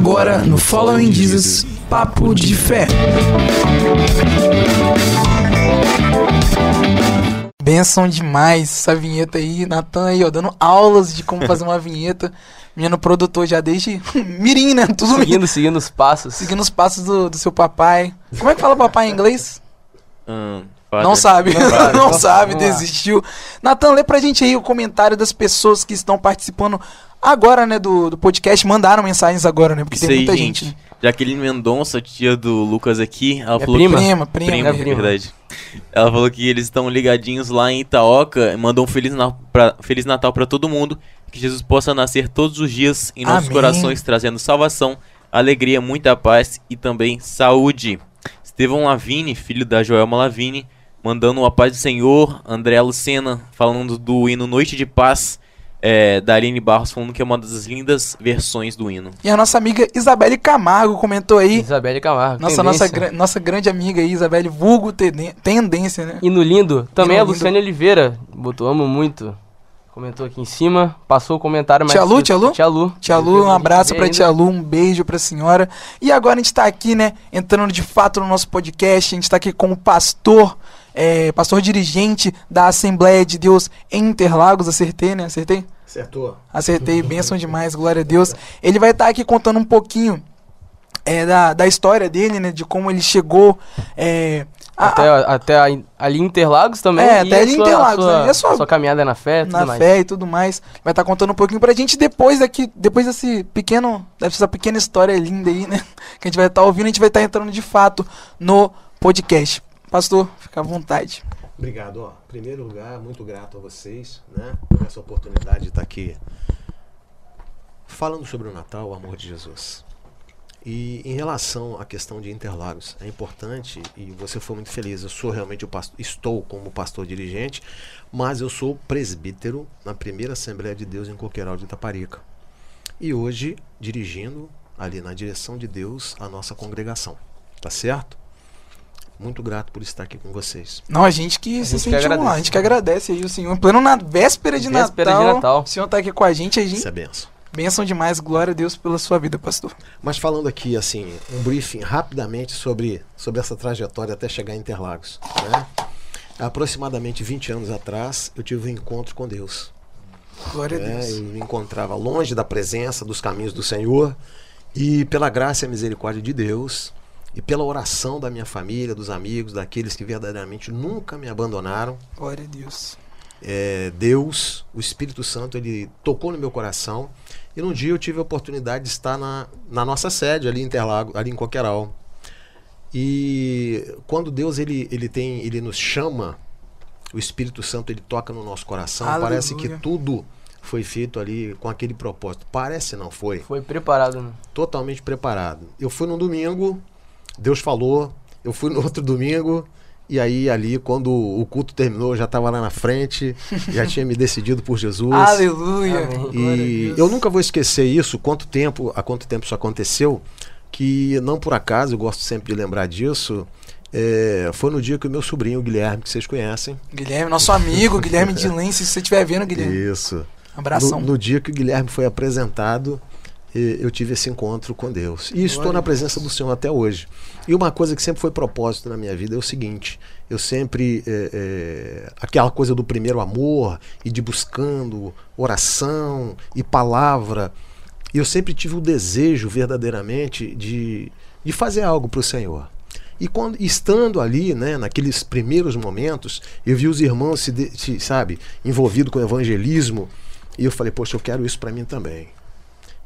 Agora no Following Jesus, Papo de Fé. Benção demais essa vinheta aí, Natan aí, ó, dando aulas de como fazer uma vinheta. Menino produtor já desde mirim, né? Tudo Seguindo, seguindo os passos. seguindo os passos do, do seu papai. Como é que fala papai em inglês? Hum, Não sabe, Não sabe. não sabe, desistiu. Natan, lê pra gente aí o comentário das pessoas que estão participando agora, né, do, do podcast. Mandaram mensagens agora, né? Porque Isso tem aí, muita gente. gente. Jaqueline Mendonça, tia do Lucas aqui, ela É falou prima? Prima, prima. Prima, É prima. verdade. Ela falou que eles estão ligadinhos lá em Itaoca mandou um Feliz, na- pra- Feliz Natal pra todo mundo. Que Jesus possa nascer todos os dias em nossos Amém. corações, trazendo salvação, alegria, muita paz e também saúde. Estevão Lavini, filho da Joelma Lavini, mandando a paz do Senhor. André Lucena, falando do hino Noite de Paz. É, da Aline Barros, falando que é uma das lindas versões do hino. E a nossa amiga Isabelle Camargo comentou aí. Isabelle Camargo. Nossa, nossa, gra- nossa grande amiga aí, Isabelle Vulgo Tendência, né? E no lindo, também E a no lindo. Luciane Oliveira. Botou, amo muito. Comentou aqui em cima. Passou o comentário, mas. Tia Lu, tia Lu? Tia Lu. Tia Lu, um abraço pra Tia Lu, um beijo pra senhora. E agora a gente tá aqui, né, entrando de fato no nosso podcast. A gente tá aqui com o pastor, é, pastor dirigente da Assembleia de Deus em Interlagos. Acertei, né? Acertei? Acertou. Acertei, bênção demais, glória a Deus. Ele vai estar aqui contando um pouquinho é, da, da história dele, né? De como ele chegou. É, a- Até, até a- ali em Interlagos também. É, e até ali em sua- Interlagos, Sua, né? E a sua- sua caminhada na fé, tudo na mais. fé e tudo mais. Vai estar contando um pouquinho pra gente depois daqui, depois desse pequeno, dessa pequena história linda aí, né? Que a gente vai estar ouvindo, a gente vai estar entrando de fato no podcast. Pastor, fica à vontade. Obrigado. Ó, em primeiro lugar, muito grato a vocês, né, por essa oportunidade de estar aqui falando sobre o Natal, o amor de Jesus. E em relação à questão de Interlagos, é importante e você foi muito feliz. Eu sou realmente o pastor, estou como pastor dirigente, mas eu sou presbítero na primeira Assembleia de Deus em Coqueiral de Itaparica. E hoje dirigindo ali na direção de Deus a nossa congregação. Tá certo? Muito grato por estar aqui com vocês. Não, a gente que A se gente sentiu lá, a gente que agradece aí o Senhor. Em pleno na véspera de, Véspera de Natal, Natal. O Senhor tá aqui com a gente, a gente. Isso é benção. Bênção demais, glória a Deus pela sua vida, pastor. Mas falando aqui, assim, um briefing rapidamente sobre, sobre essa trajetória até chegar em Interlagos. Né? Há aproximadamente 20 anos atrás, eu tive um encontro com Deus. Glória a né? Deus. Eu me encontrava longe da presença, dos caminhos do Senhor. E pela graça e misericórdia de Deus, e pela oração da minha família, dos amigos, daqueles que verdadeiramente nunca me abandonaram, Glória a Deus. é, Deus, o Espírito Santo, ele tocou no meu coração. E num dia eu tive a oportunidade de estar na, na nossa sede ali em Interlago, ali em Coqueiral. E quando Deus ele, ele tem, ele nos chama, o Espírito Santo ele toca no nosso coração. Aleluia. Parece que tudo foi feito ali com aquele propósito. Parece não foi Foi preparado, né? totalmente preparado. Eu fui num domingo, Deus falou, eu fui no outro domingo, e aí ali, quando o culto terminou, eu já estava lá na frente, já tinha me decidido por Jesus. Aleluia. E eu nunca vou esquecer isso, quanto tempo, há quanto tempo isso aconteceu, que não por acaso, eu gosto sempre de lembrar disso, é, foi no dia que o meu sobrinho, o Guilherme, que vocês conhecem. Guilherme, nosso amigo, Guilherme de Lense, se você estiver vendo, Guilherme. Isso. Abração. No, no dia que o Guilherme foi apresentado, eu tive esse encontro com Deus. E estou na presença do Senhor até hoje. E uma coisa que sempre foi propósito na minha vida é o seguinte: eu sempre. eh, eh, aquela coisa do primeiro amor e de buscando oração e palavra. E eu sempre tive o desejo verdadeiramente de, de fazer algo para o Senhor. E quando estando ali, né, naqueles primeiros momentos, eu vi os irmãos se, de- se, sabe, envolvidos com o evangelismo, e eu falei, poxa, eu quero isso para mim também.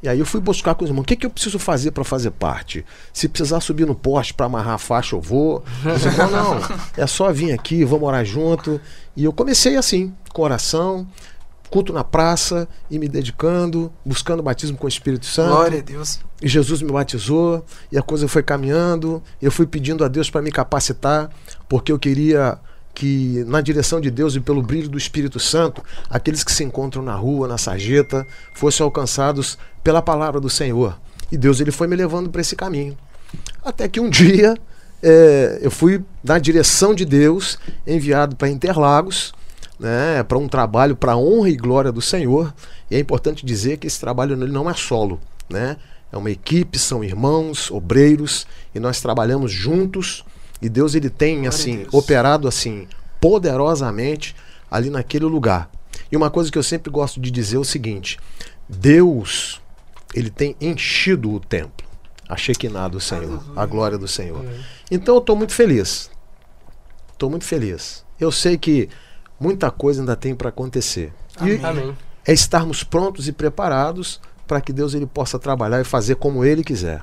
E aí eu fui buscar com os irmãos, o que, que eu preciso fazer para fazer parte? Se precisar subir no poste para amarrar a faixa, eu vou. Os irmãos, não, é só vir aqui, vamos orar junto. E eu comecei assim, com oração, culto na praça, e me dedicando, buscando batismo com o Espírito Santo. Glória a Deus. E Jesus me batizou e a coisa foi caminhando. Eu fui pedindo a Deus para me capacitar, porque eu queria que, na direção de Deus e pelo brilho do Espírito Santo, aqueles que se encontram na rua, na sarjeta, fossem alcançados pela palavra do Senhor. E Deus ele foi me levando para esse caminho. Até que um dia eh, eu fui na direção de Deus, enviado para Interlagos, né, para um trabalho para honra e glória do Senhor. E é importante dizer que esse trabalho ele não é solo, né? é uma equipe, são irmãos, obreiros, e nós trabalhamos juntos. E Deus ele tem assim operado assim poderosamente ali naquele lugar. E uma coisa que eu sempre gosto de dizer é o seguinte: Deus ele tem enchido o templo, a Shekinah do Senhor, a glória do Senhor. Então eu estou muito feliz. Estou muito feliz. Eu sei que muita coisa ainda tem para acontecer. E Amém. é estarmos prontos e preparados para que Deus ele possa trabalhar e fazer como ele quiser.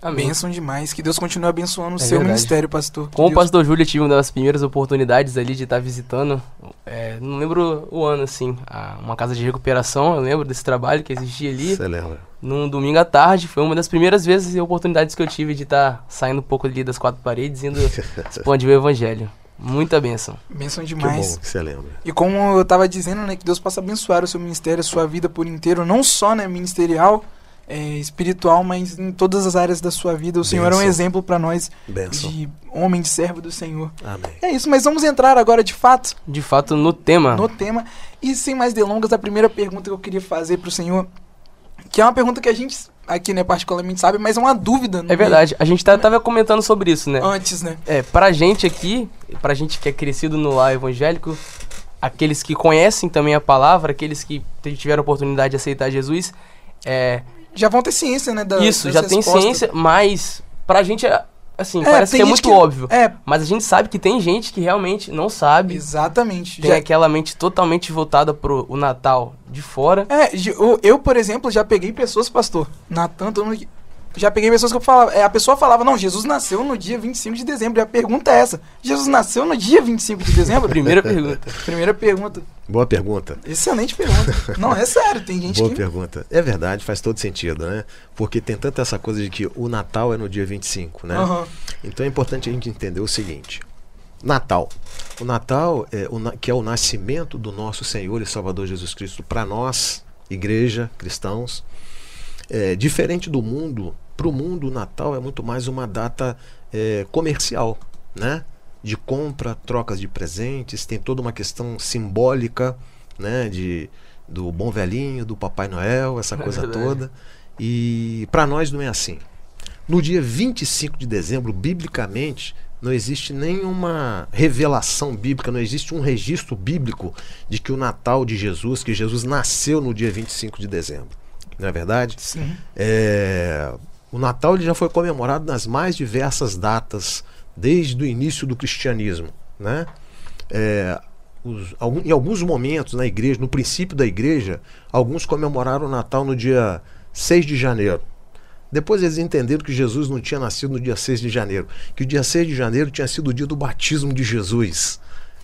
Amém. Bênção demais. Que Deus continue abençoando o É seu verdade. ministério, pastor. Que Com o Deus- pastor Júlio, eu tive uma das primeiras oportunidades ali de estar visitando, é, não lembro o ano, assim, a- uma casa de recuperação, eu lembro desse trabalho que existia ali, Você lembra? Num domingo à tarde, foi uma das primeiras vezes e oportunidades que eu tive de estar saindo um pouco ali das quatro paredes, indo expandir o evangelho. Muita bênção. Bênção Que demais. bom que você lembra. E como eu tava dizendo, né, que Deus possa abençoar o seu ministério, a sua vida por inteiro, não só, né, ministerial, é, espiritual, mas em todas as áreas da sua vida. O Senhor é um exemplo para nós Benção. de homem, de servo do Senhor. Amém. É isso, mas vamos entrar agora de fato De fato, no tema, no tema. E sem mais delongas, a primeira pergunta que eu queria fazer pro Senhor, que é uma pergunta que a gente aqui, né, particularmente sabe, mas é uma dúvida. no é verdade, a gente tá- tava comentando sobre isso, né? Antes, né? É, pra gente aqui, pra gente que é crescido no lar evangélico, aqueles que conhecem também a palavra, aqueles que tiveram a oportunidade de aceitar Jesus, é, Já vão ter ciência, né? Da, isso, já tem ciência, mas pra gente, é, assim, É, parece que é muito óbvio. É, Mas a gente sabe que tem gente que realmente não sabe, exatamente. tem Já- aquela mente totalmente voltada pro o Natal de fora. É, eu, eu, por exemplo, já peguei pessoas, pastor, Natan, todo mundo que- já peguei pessoas que eu falava, é, a pessoa falava, não, Jesus nasceu no dia 25 de dezembro, e a pergunta é essa, Jesus nasceu no dia 25 de dezembro? Primeira pergunta. Primeira pergunta, Boa pergunta. excelente pergunta, não, é sério, tem gente Boa que... pergunta. É verdade, faz todo sentido, né? Porque tem tanta essa coisa de que o Natal é no dia 25, né? Aham. Então é importante a gente entender o seguinte: Natal. O Natal, é o na- que é o nascimento do nosso Senhor e Salvador Jesus Cristo para nós, igreja, cristãos, é, diferente do mundo, para o mundo o Natal é muito mais uma data é, comercial, né? De compra, trocas de presentes, tem toda uma questão simbólica, né? De, do bom velhinho, do Papai Noel, essa É coisa toda. E para nós não é assim. No dia 25 de dezembro, biblicamente, não existe nenhuma revelação bíblica, não existe um registro bíblico de que o Natal de Jesus, que Jesus nasceu no dia 25 de dezembro. Não é verdade? Sim. É, o Natal ele já foi comemorado nas mais diversas datas desde o início do cristianismo, né? É, os- algum- em alguns momentos na igreja, no princípio da igreja, alguns comemoraram o Natal no dia 6 de janeiro. Depois eles entenderam que Jesus não tinha nascido no dia 6 de janeiro, que o dia 6 de janeiro tinha sido o dia do batismo de Jesus.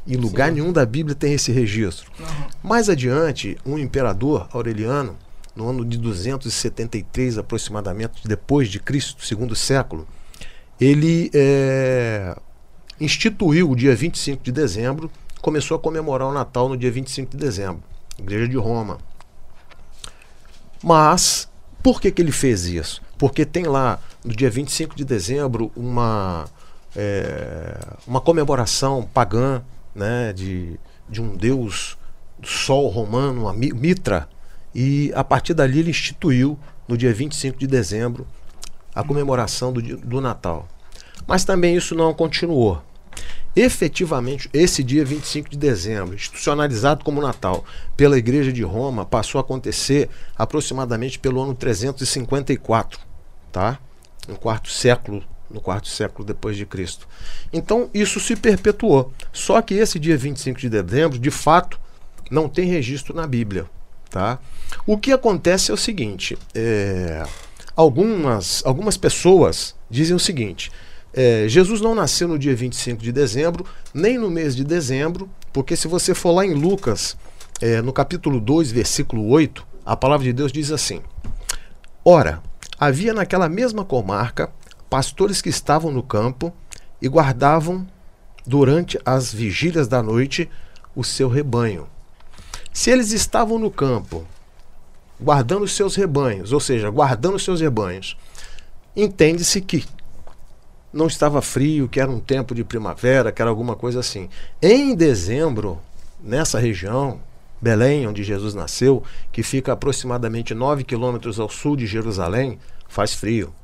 Em lugar nenhum da Bíblia tem esse registro. Aham. Mais adiante, um imperador Aureliano, no ano de 273 aproximadamente depois de Cristo, segundo século, ele eh, instituiu o dia 25 de dezembro, começou a comemorar o Natal no dia 25 de dezembro, Igreja de Roma. Mas por que, que ele fez isso? Porque tem lá no dia 25 de dezembro uma, eh, uma comemoração pagã né, de, de um deus do sol romano, a Mi- Mitra, e a partir dali ele instituiu, no dia 25 de dezembro, a comemoração do, do Natal. Mas também isso não continuou. Efetivamente, esse dia 25 de dezembro, institucionalizado como Natal pela Igreja de Roma, passou a acontecer aproximadamente pelo ano 354, tá? No quarto século, no quarto século depois de Cristo. Então, isso se perpetuou. Só que esse dia 25 de dezembro, de fato, não tem registro na Bíblia, tá? O que acontece é o seguinte, é, algumas, algumas pessoas dizem o seguinte, é, Jesus não nasceu no dia 25 de dezembro, nem no mês de dezembro, porque se você for lá em Lucas, é, no capítulo 2, versículo 8, a palavra de Deus diz assim: Ora, havia naquela mesma comarca pastores que estavam no campo e guardavam durante as vigílias da noite o seu rebanho. Se eles estavam no campo guardando os seus rebanhos, ou seja, guardando os seus rebanhos, entende-se que não estava frio, que era um tempo de primavera, que era alguma coisa assim. Em dezembro, nessa região, Belém, onde Jesus nasceu, que fica aproximadamente 9 quilômetros ao sul de Jerusalém, faz frio.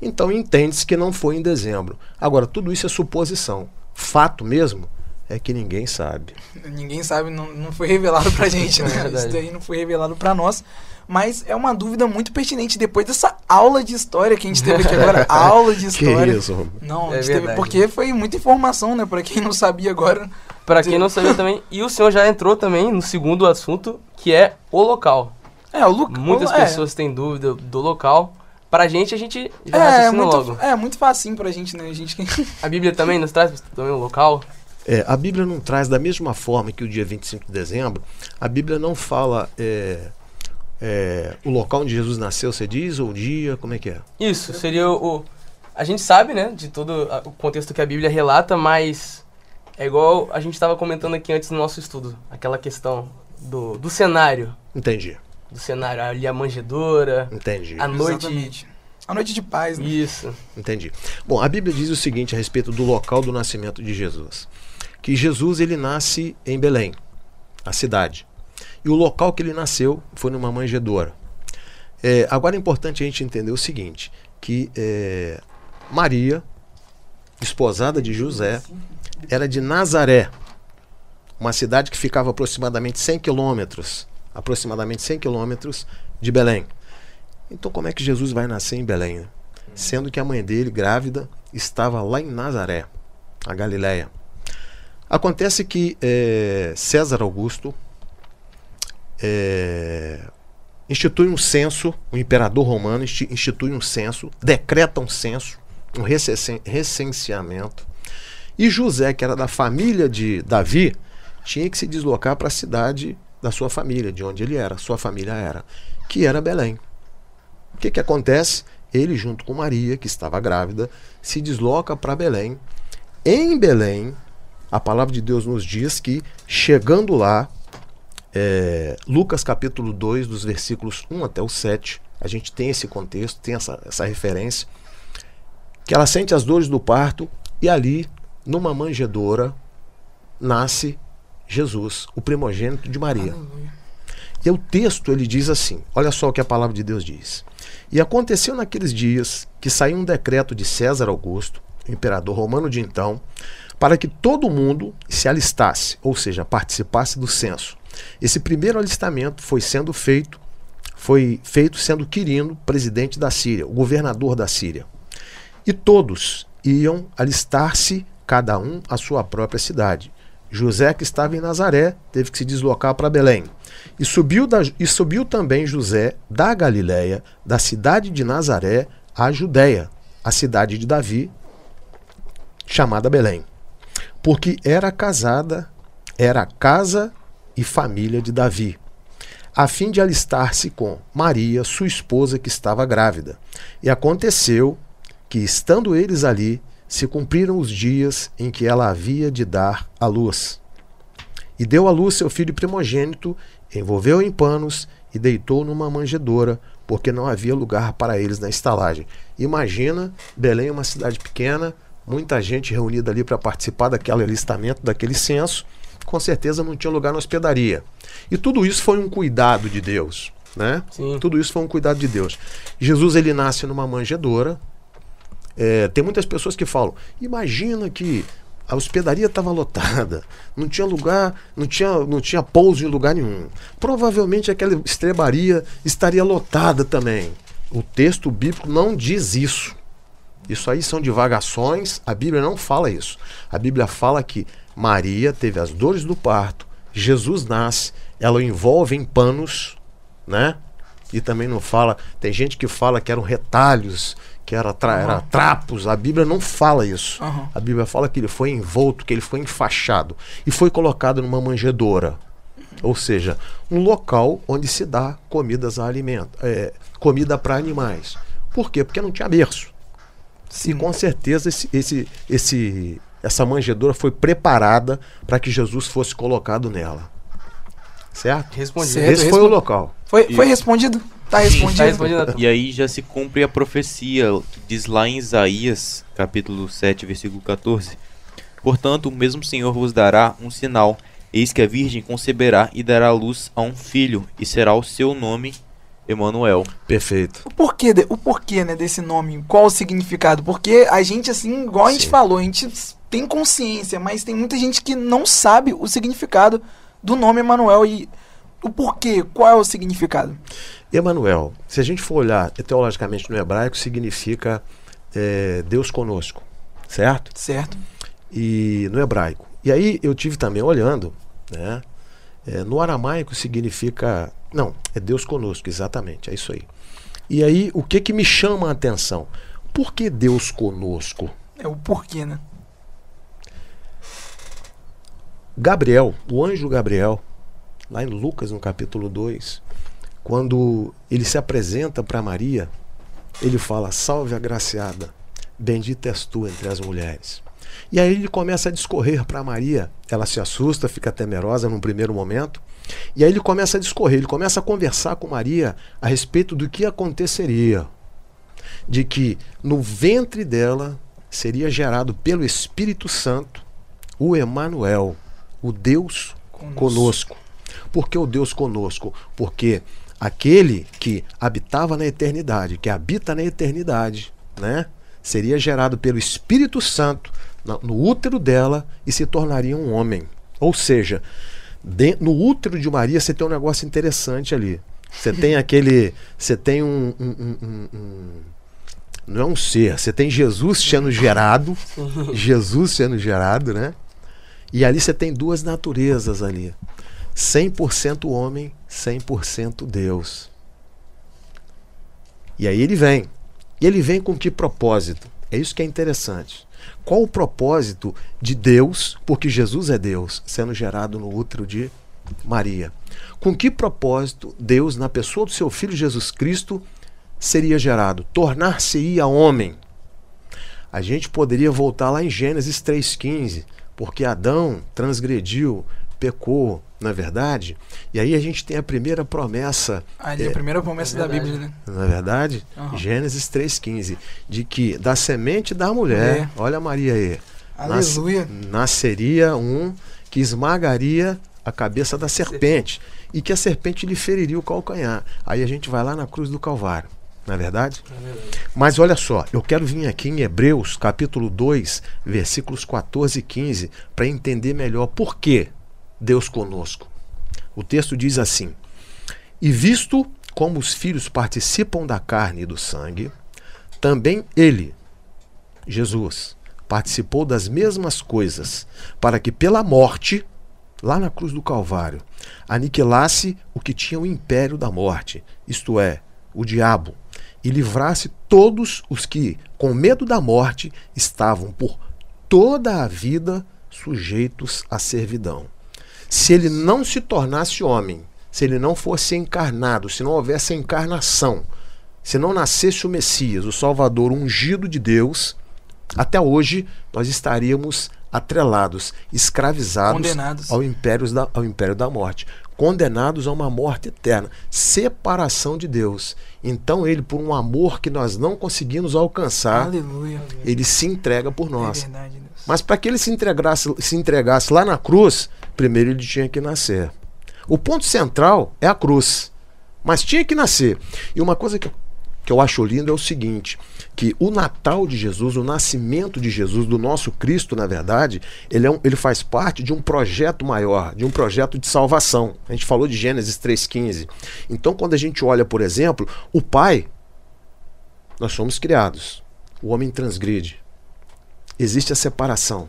Então entende-se que não foi em dezembro. Agora, tudo isso é suposição. Fato mesmo é que ninguém sabe. Ninguém sabe, não, não foi revelado pra gente, É né? verdade. Isso daí não foi revelado pra nós. Mas é uma dúvida muito pertinente depois dessa aula de história que a gente teve aqui agora. aula de Que história. isso, Romulo? Não, a É gente teve, verdade. porque foi muita informação, né? Pra quem não sabia agora. Pra quem não sabia também, e o senhor já entrou também no segundo assunto, que é o local. É, o Lucas. Muitas é, pessoas têm dúvida do local. Pra gente, a gente já É, raciocina muito, logo. é muito facinho pra gente, né? A gente que- A Bíblia também nos traz também o local. É, a Bíblia não traz da mesma forma que o dia 25 de dezembro, a Bíblia não fala é, é, o local onde Jesus nasceu, você diz, ou o dia, como é que é? Isso, seria o. A gente sabe, né, de todo o contexto que a Bíblia relata, mas é igual a gente estava comentando aqui antes no nosso estudo. Aquela questão do, do cenário. Entendi, Do cenário, ali a manjedoura, entendi, a noite. Exatamente. A noite de paz, né? Isso. entendi. Bom, a Bíblia diz o seguinte a respeito do local do nascimento de Jesus. Que Jesus ele nasce em Belém, a cidade. E o local que ele nasceu foi numa manjedoura. É, agora é importante a gente entender o seguinte, que é, Maria, esposada de José, era de Nazaré, uma cidade que ficava aproximadamente 100 quilômetros, aproximadamente 100 quilômetros de Belém. Então como é que Jesus vai nascer em Belém? né? Sendo que a mãe dele, grávida, estava lá em Nazaré, a Galiléia. Acontece que eh, César Augusto eh, institui um censo, o imperador romano insti- institui um censo, decreta um censo, um recen- recenseamento. E José, que era da família de Davi, tinha que se deslocar para a cidade da sua família, de onde ele era, sua família era, que era Belém. O que, que acontece? Ele, junto com Maria, que estava grávida, se desloca para Belém. Em Belém, a palavra de Deus nos diz que, chegando lá, é, Lucas capítulo 2, dos versículos 1 até o 7, a gente tem esse contexto, tem essa, essa referência, que ela sente as dores do parto e ali, numa manjedoura, nasce Jesus, o primogênito de Maria. E o texto ele diz assim: olha só o que a palavra de Deus diz. E aconteceu naqueles dias que saiu um decreto de César Augusto, imperador romano de então, para que todo mundo se alistasse, ou seja, participasse do censo. Esse primeiro alistamento foi sendo feito, foi feito sendo Quirino, presidente da Síria, o governador da Síria. E todos iam alistar-se, cada um à sua própria cidade. José, que estava em Nazaré, teve que se deslocar para Belém. E subiu, da, e subiu também José da Galiléia, da cidade de Nazaré, à Judéia, a cidade de Davi, chamada Belém. Porque era casada, era casa e família de Davi, a fim de alistar-se com Maria, sua esposa, que estava grávida. E aconteceu que, estando eles ali, se cumpriram os dias em que ela havia de dar à luz. E deu à luz seu filho primogênito, envolveu em panos e deitou numa manjedoura, porque não havia lugar para eles na estalagem. Imagina, Belém é uma cidade pequena, muita gente reunida ali para participar daquele alistamento, daquele censo, com certeza não tinha lugar na hospedaria. E tudo isso foi um cuidado de Deus, né? Sim. Tudo isso foi um cuidado de Deus. Jesus ele nasce numa manjedoura. É, tem muitas pessoas que falam: imagina que a hospedaria estava lotada, não tinha lugar, não tinha, não tinha pouso em lugar nenhum. Provavelmente aquela estrebaria estaria lotada também. O texto bíblico não diz isso. Isso aí são divagações, a Bíblia não fala isso. A Bíblia fala que Maria teve as dores do parto, Jesus nasce, ela o envolve em panos, né? E também não fala, tem gente que fala que eram retalhos, que era, tra era trapos, a Bíblia não fala isso. Aham. A Bíblia fala que ele foi envolto, que ele foi enfaixado e foi colocado numa manjedoura. Ou seja, um local onde se dá comidas a alimento, é, comida para animais. Por quê? Porque não tinha berço. E com certeza esse, esse, esse, essa manjedoura foi preparada para que Jesus fosse colocado nela. Certo? Respondido. Certo. Esse foi o local. Foi, foi respondido? Tá respondido? Tá respondido. E aí já se cumpre a profecia que diz lá em Isaías, capítulo 7, versículo 14. Portanto, o mesmo Senhor vos dará um sinal. Eis que a virgem conceberá e dará à luz a um filho, e será o seu nome Emanuel. Perfeito. O porquê, de- o porquê, né, desse nome? Qual o significado? Porque a gente, assim, igual a gente Sim. falou, a gente tem consciência, mas tem muita gente que não sabe o significado do nome Emanuel e o porquê, qual é o significado? Emanuel, se a gente for olhar teologicamente no hebraico, significa é, Deus conosco, certo? Certo? E no hebraico. E aí eu tive também olhando, né? é, no aramaico significa. Não, é Deus conosco, exatamente, é isso aí. E aí, o que que me chama a atenção? Por que Deus conosco? É o porquê, né? Gabriel, o anjo Gabriel, lá em Lucas, no capítulo 2, quando ele se apresenta para Maria, ele fala: Salve agraciada, bendita és tu entre as mulheres. E aí ele começa a discorrer para Maria. Ela se assusta, fica temerosa num primeiro momento. E aí ele começa a discorrer, ele começa a conversar com Maria a respeito do que aconteceria. De que no ventre dela seria gerado pelo Espírito Santo o Emanuel, o Deus conosco. Por que o Deus conosco? Porque aquele que habitava na eternidade, que habita na eternidade, né, seria gerado pelo Espírito Santo no útero dela e se tornaria um homem. Ou seja, de- no útero de Maria você tem um negócio interessante ali. Você tem aquele. Você tem um- um- um- um- não é um ser, você tem Jesus sendo gerado, Jesus sendo gerado, né? E ali você tem duas naturezas ali. 100% homem, 100% Deus. E aí ele vem. E ele vem com que propósito? É isso que é interessante. Qual o propósito de Deus, porque Jesus é Deus, sendo gerado no útero de Maria? Com que propósito Deus, na pessoa do seu filho Jesus Cristo, seria gerado? Tornar-se-ia homem. A gente poderia voltar lá em Gênesis 3,15, porque Adão transgrediu, pecou, não é verdade? E aí a gente tem a primeira promessa, Ali, É, a primeira promessa é da verdade. Bíblia, né? não é verdade? Aham. Gênesis 3,15, de que da semente da mulher, Mulher. olha a Maria aí, nas- Aleluia. nasceria um que esmagaria a cabeça da serpente e que a serpente lhe feriria o calcanhar. Aí a gente vai lá na cruz do Calvário, não é verdade? É verdade. Mas olha só, eu quero vir aqui em Hebreus, capítulo 2, versículos 14 e 15, para entender melhor por que Deus conosco. O texto diz assim: E visto como os filhos participam da carne e do sangue, também ele, Jesus, participou das mesmas coisas, para que pela morte, lá na cruz do Calvário, aniquilasse o que tinha o império da morte, isto é, o diabo, e livrasse todos os que, com medo da morte, estavam por toda a vida sujeitos à servidão. Se ele não se tornasse homem, se ele não fosse encarnado, se não houvesse encarnação, se não nascesse o Messias, o Salvador ungido de Deus, até hoje nós estaríamos atrelados, escravizados Condenados. ao império, da, ao império da morte, condenados a uma morte eterna, separação de Deus. Então ele, por um amor que nós não conseguimos alcançar, Aleluia. ele se entrega por É nós. verdade, Deus. Mas para que ele se entregasse, se entregasse lá na cruz, primeiro ele tinha que nascer. O ponto central é a cruz. Mas tinha que nascer. E uma coisa que, eu- que eu acho lindo é o seguinte: que o Natal de Jesus, o nascimento de Jesus, do nosso Cristo, na verdade, ele, é um- ele faz parte de um projeto maior, de um projeto de salvação. A gente falou de Gênesis 3,15. Então, quando a gente olha, por exemplo, o Pai, nós somos criados. O homem transgride existe a separação.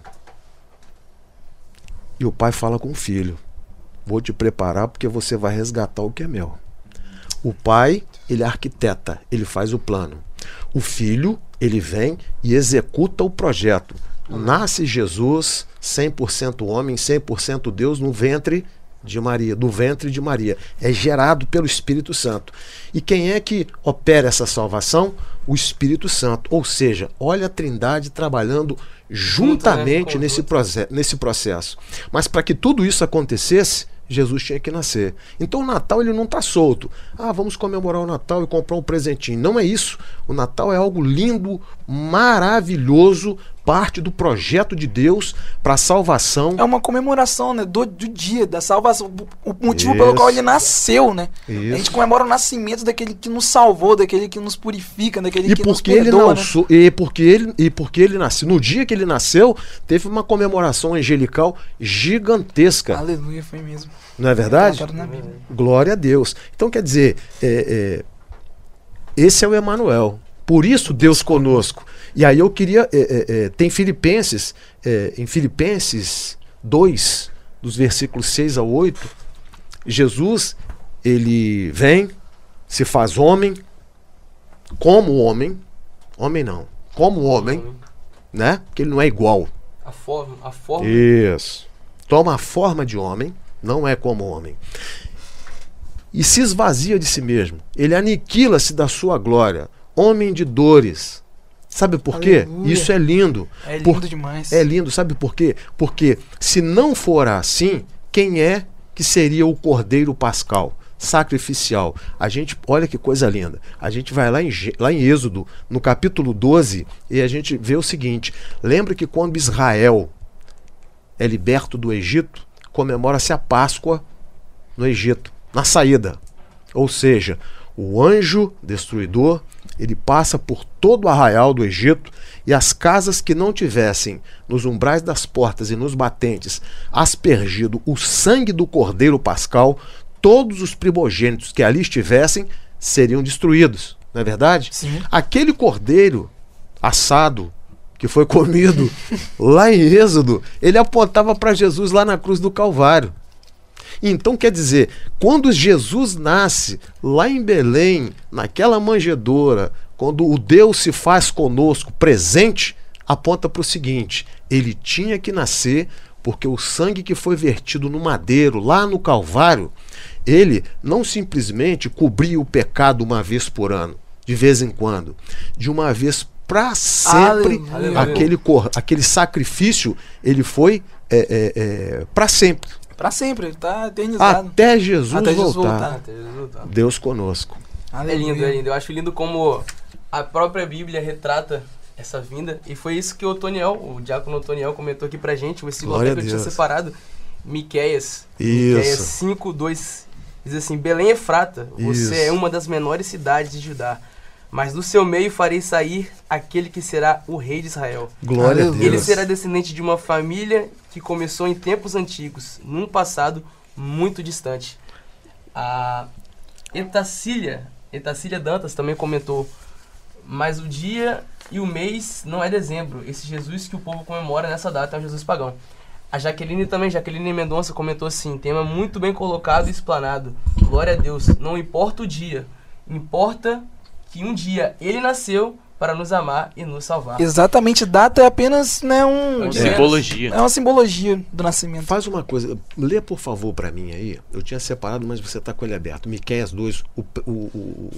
E o pai fala com o filho: Vou te preparar porque você vai resgatar o que é meu. O pai, ele arquiteta, ele faz o plano. O filho, ele vem e executa o projeto. Nasce Jesus, 100% homem, 100% Deus, no ventre de Maria, do ventre de Maria. É gerado pelo Espírito Santo. E quem é que opera essa salvação? O Espírito Santo. Ou seja, olha a Trindade trabalhando juntamente Conjunto. nesse, proce- nesse processo. Mas para que tudo isso acontecesse, Jesus tinha que nascer. Então o Natal ele não está solto. Ah, vamos comemorar o Natal e comprar um presentinho. Não é isso. O Natal é algo lindo, maravilhoso parte do projeto de Deus para a salvação. É uma comemoração, né? Do, do dia, da salvação. O motivo Isso. pelo qual ele nasceu, né? A gente comemora o nascimento daquele que nos salvou, daquele que nos purifica, daquele E que nos porque ele perdoa, né? nasceu, e porque ele e porque ele nasceu, no dia que ele nasceu, teve uma comemoração angelical gigantesca, Aleluia, foi mesmo. não é verdade? Glória a Deus. Então quer dizer, é, é, esse é o Emanuel. Por isso Deus conosco. E aí eu queria, é, é, é, tem Filipenses, é, em Filipenses 2, dos versículos 6 ao 8, Jesus, ele vem, se faz homem, como homem, homem não, como homem, né? Porque ele não é igual. A forma, a forma Isso. Toma a forma de homem, não é como homem. E se esvazia de si mesmo. Ele aniquila-se da sua glória. Homem de dores. Sabe por quê? Aleluia. Isso é lindo. É lindo Por- demais. É lindo, sabe por quê? Porque se não for assim, quem é que seria o cordeiro pascal? Sacrificial. A gente, olha que coisa linda. A gente vai lá em, lá em Êxodo, no capítulo 12, e a gente vê o seguinte: lembra que quando Israel é liberto do Egito, comemora-se a Páscoa no Egito, na saída. Ou seja, o anjo destruidor, ele passa por todo o arraial do Egito e as casas que não tivessem nos umbrais das portas e nos batentes aspergido o sangue do cordeiro pascal, todos os primogênitos que ali estivessem seriam destruídos. Não é verdade? Sim. Aquele cordeiro assado que foi comido lá em Êxodo, ele apontava para Jesus lá na cruz do Calvário. Então quer dizer, quando Jesus nasce lá em Belém, naquela manjedoura, quando o Deus se faz conosco presente, aponta para o seguinte: ele tinha que nascer porque o sangue que foi vertido no madeiro, lá no Calvário, ele não simplesmente cobria o pecado uma vez por ano, de vez em quando, de uma vez para sempre, Aleluia. aquele, aquele sacrifício, ele foi é, para sempre. Pra sempre, ele tá eternizado. Até Jesus Até Jesus voltar. voltar. Até Jesus tá. Deus conosco. É lindo, é lindo. Eu acho lindo como a própria Bíblia retrata essa vinda. E foi isso que o Otoniel, o diácono Otoniel, comentou aqui pra gente. Glória até que eu tinha separado. Miqueias. Isso. Miqueias 5, 2. Diz assim: Belém Efrata, você Isso. é uma das menores cidades de Judá. Mas do seu meio farei sair aquele que será o rei de Israel. Glória a. Deus. Ele será descendente de uma família que começou em tempos antigos, num passado muito distante. A Etacília, Etacília Dantas também comentou, mas o dia e o mês não é dezembro. Esse Jesus que o povo comemora nessa data é um Jesus pagão. A Jaqueline também, Jaqueline Mendonça comentou assim, tema muito bem colocado e explanado. Glória a Deus, não importa o dia, importa que um dia ele nasceu para nos amar e nos salvar. Exatamente, data é apenas né, um. É um Simbologia. É uma simbologia do nascimento. Faz uma coisa, lê por favor para mim aí. Eu tinha separado, mas você está com ele aberto. Miqueias 2, o, o, o,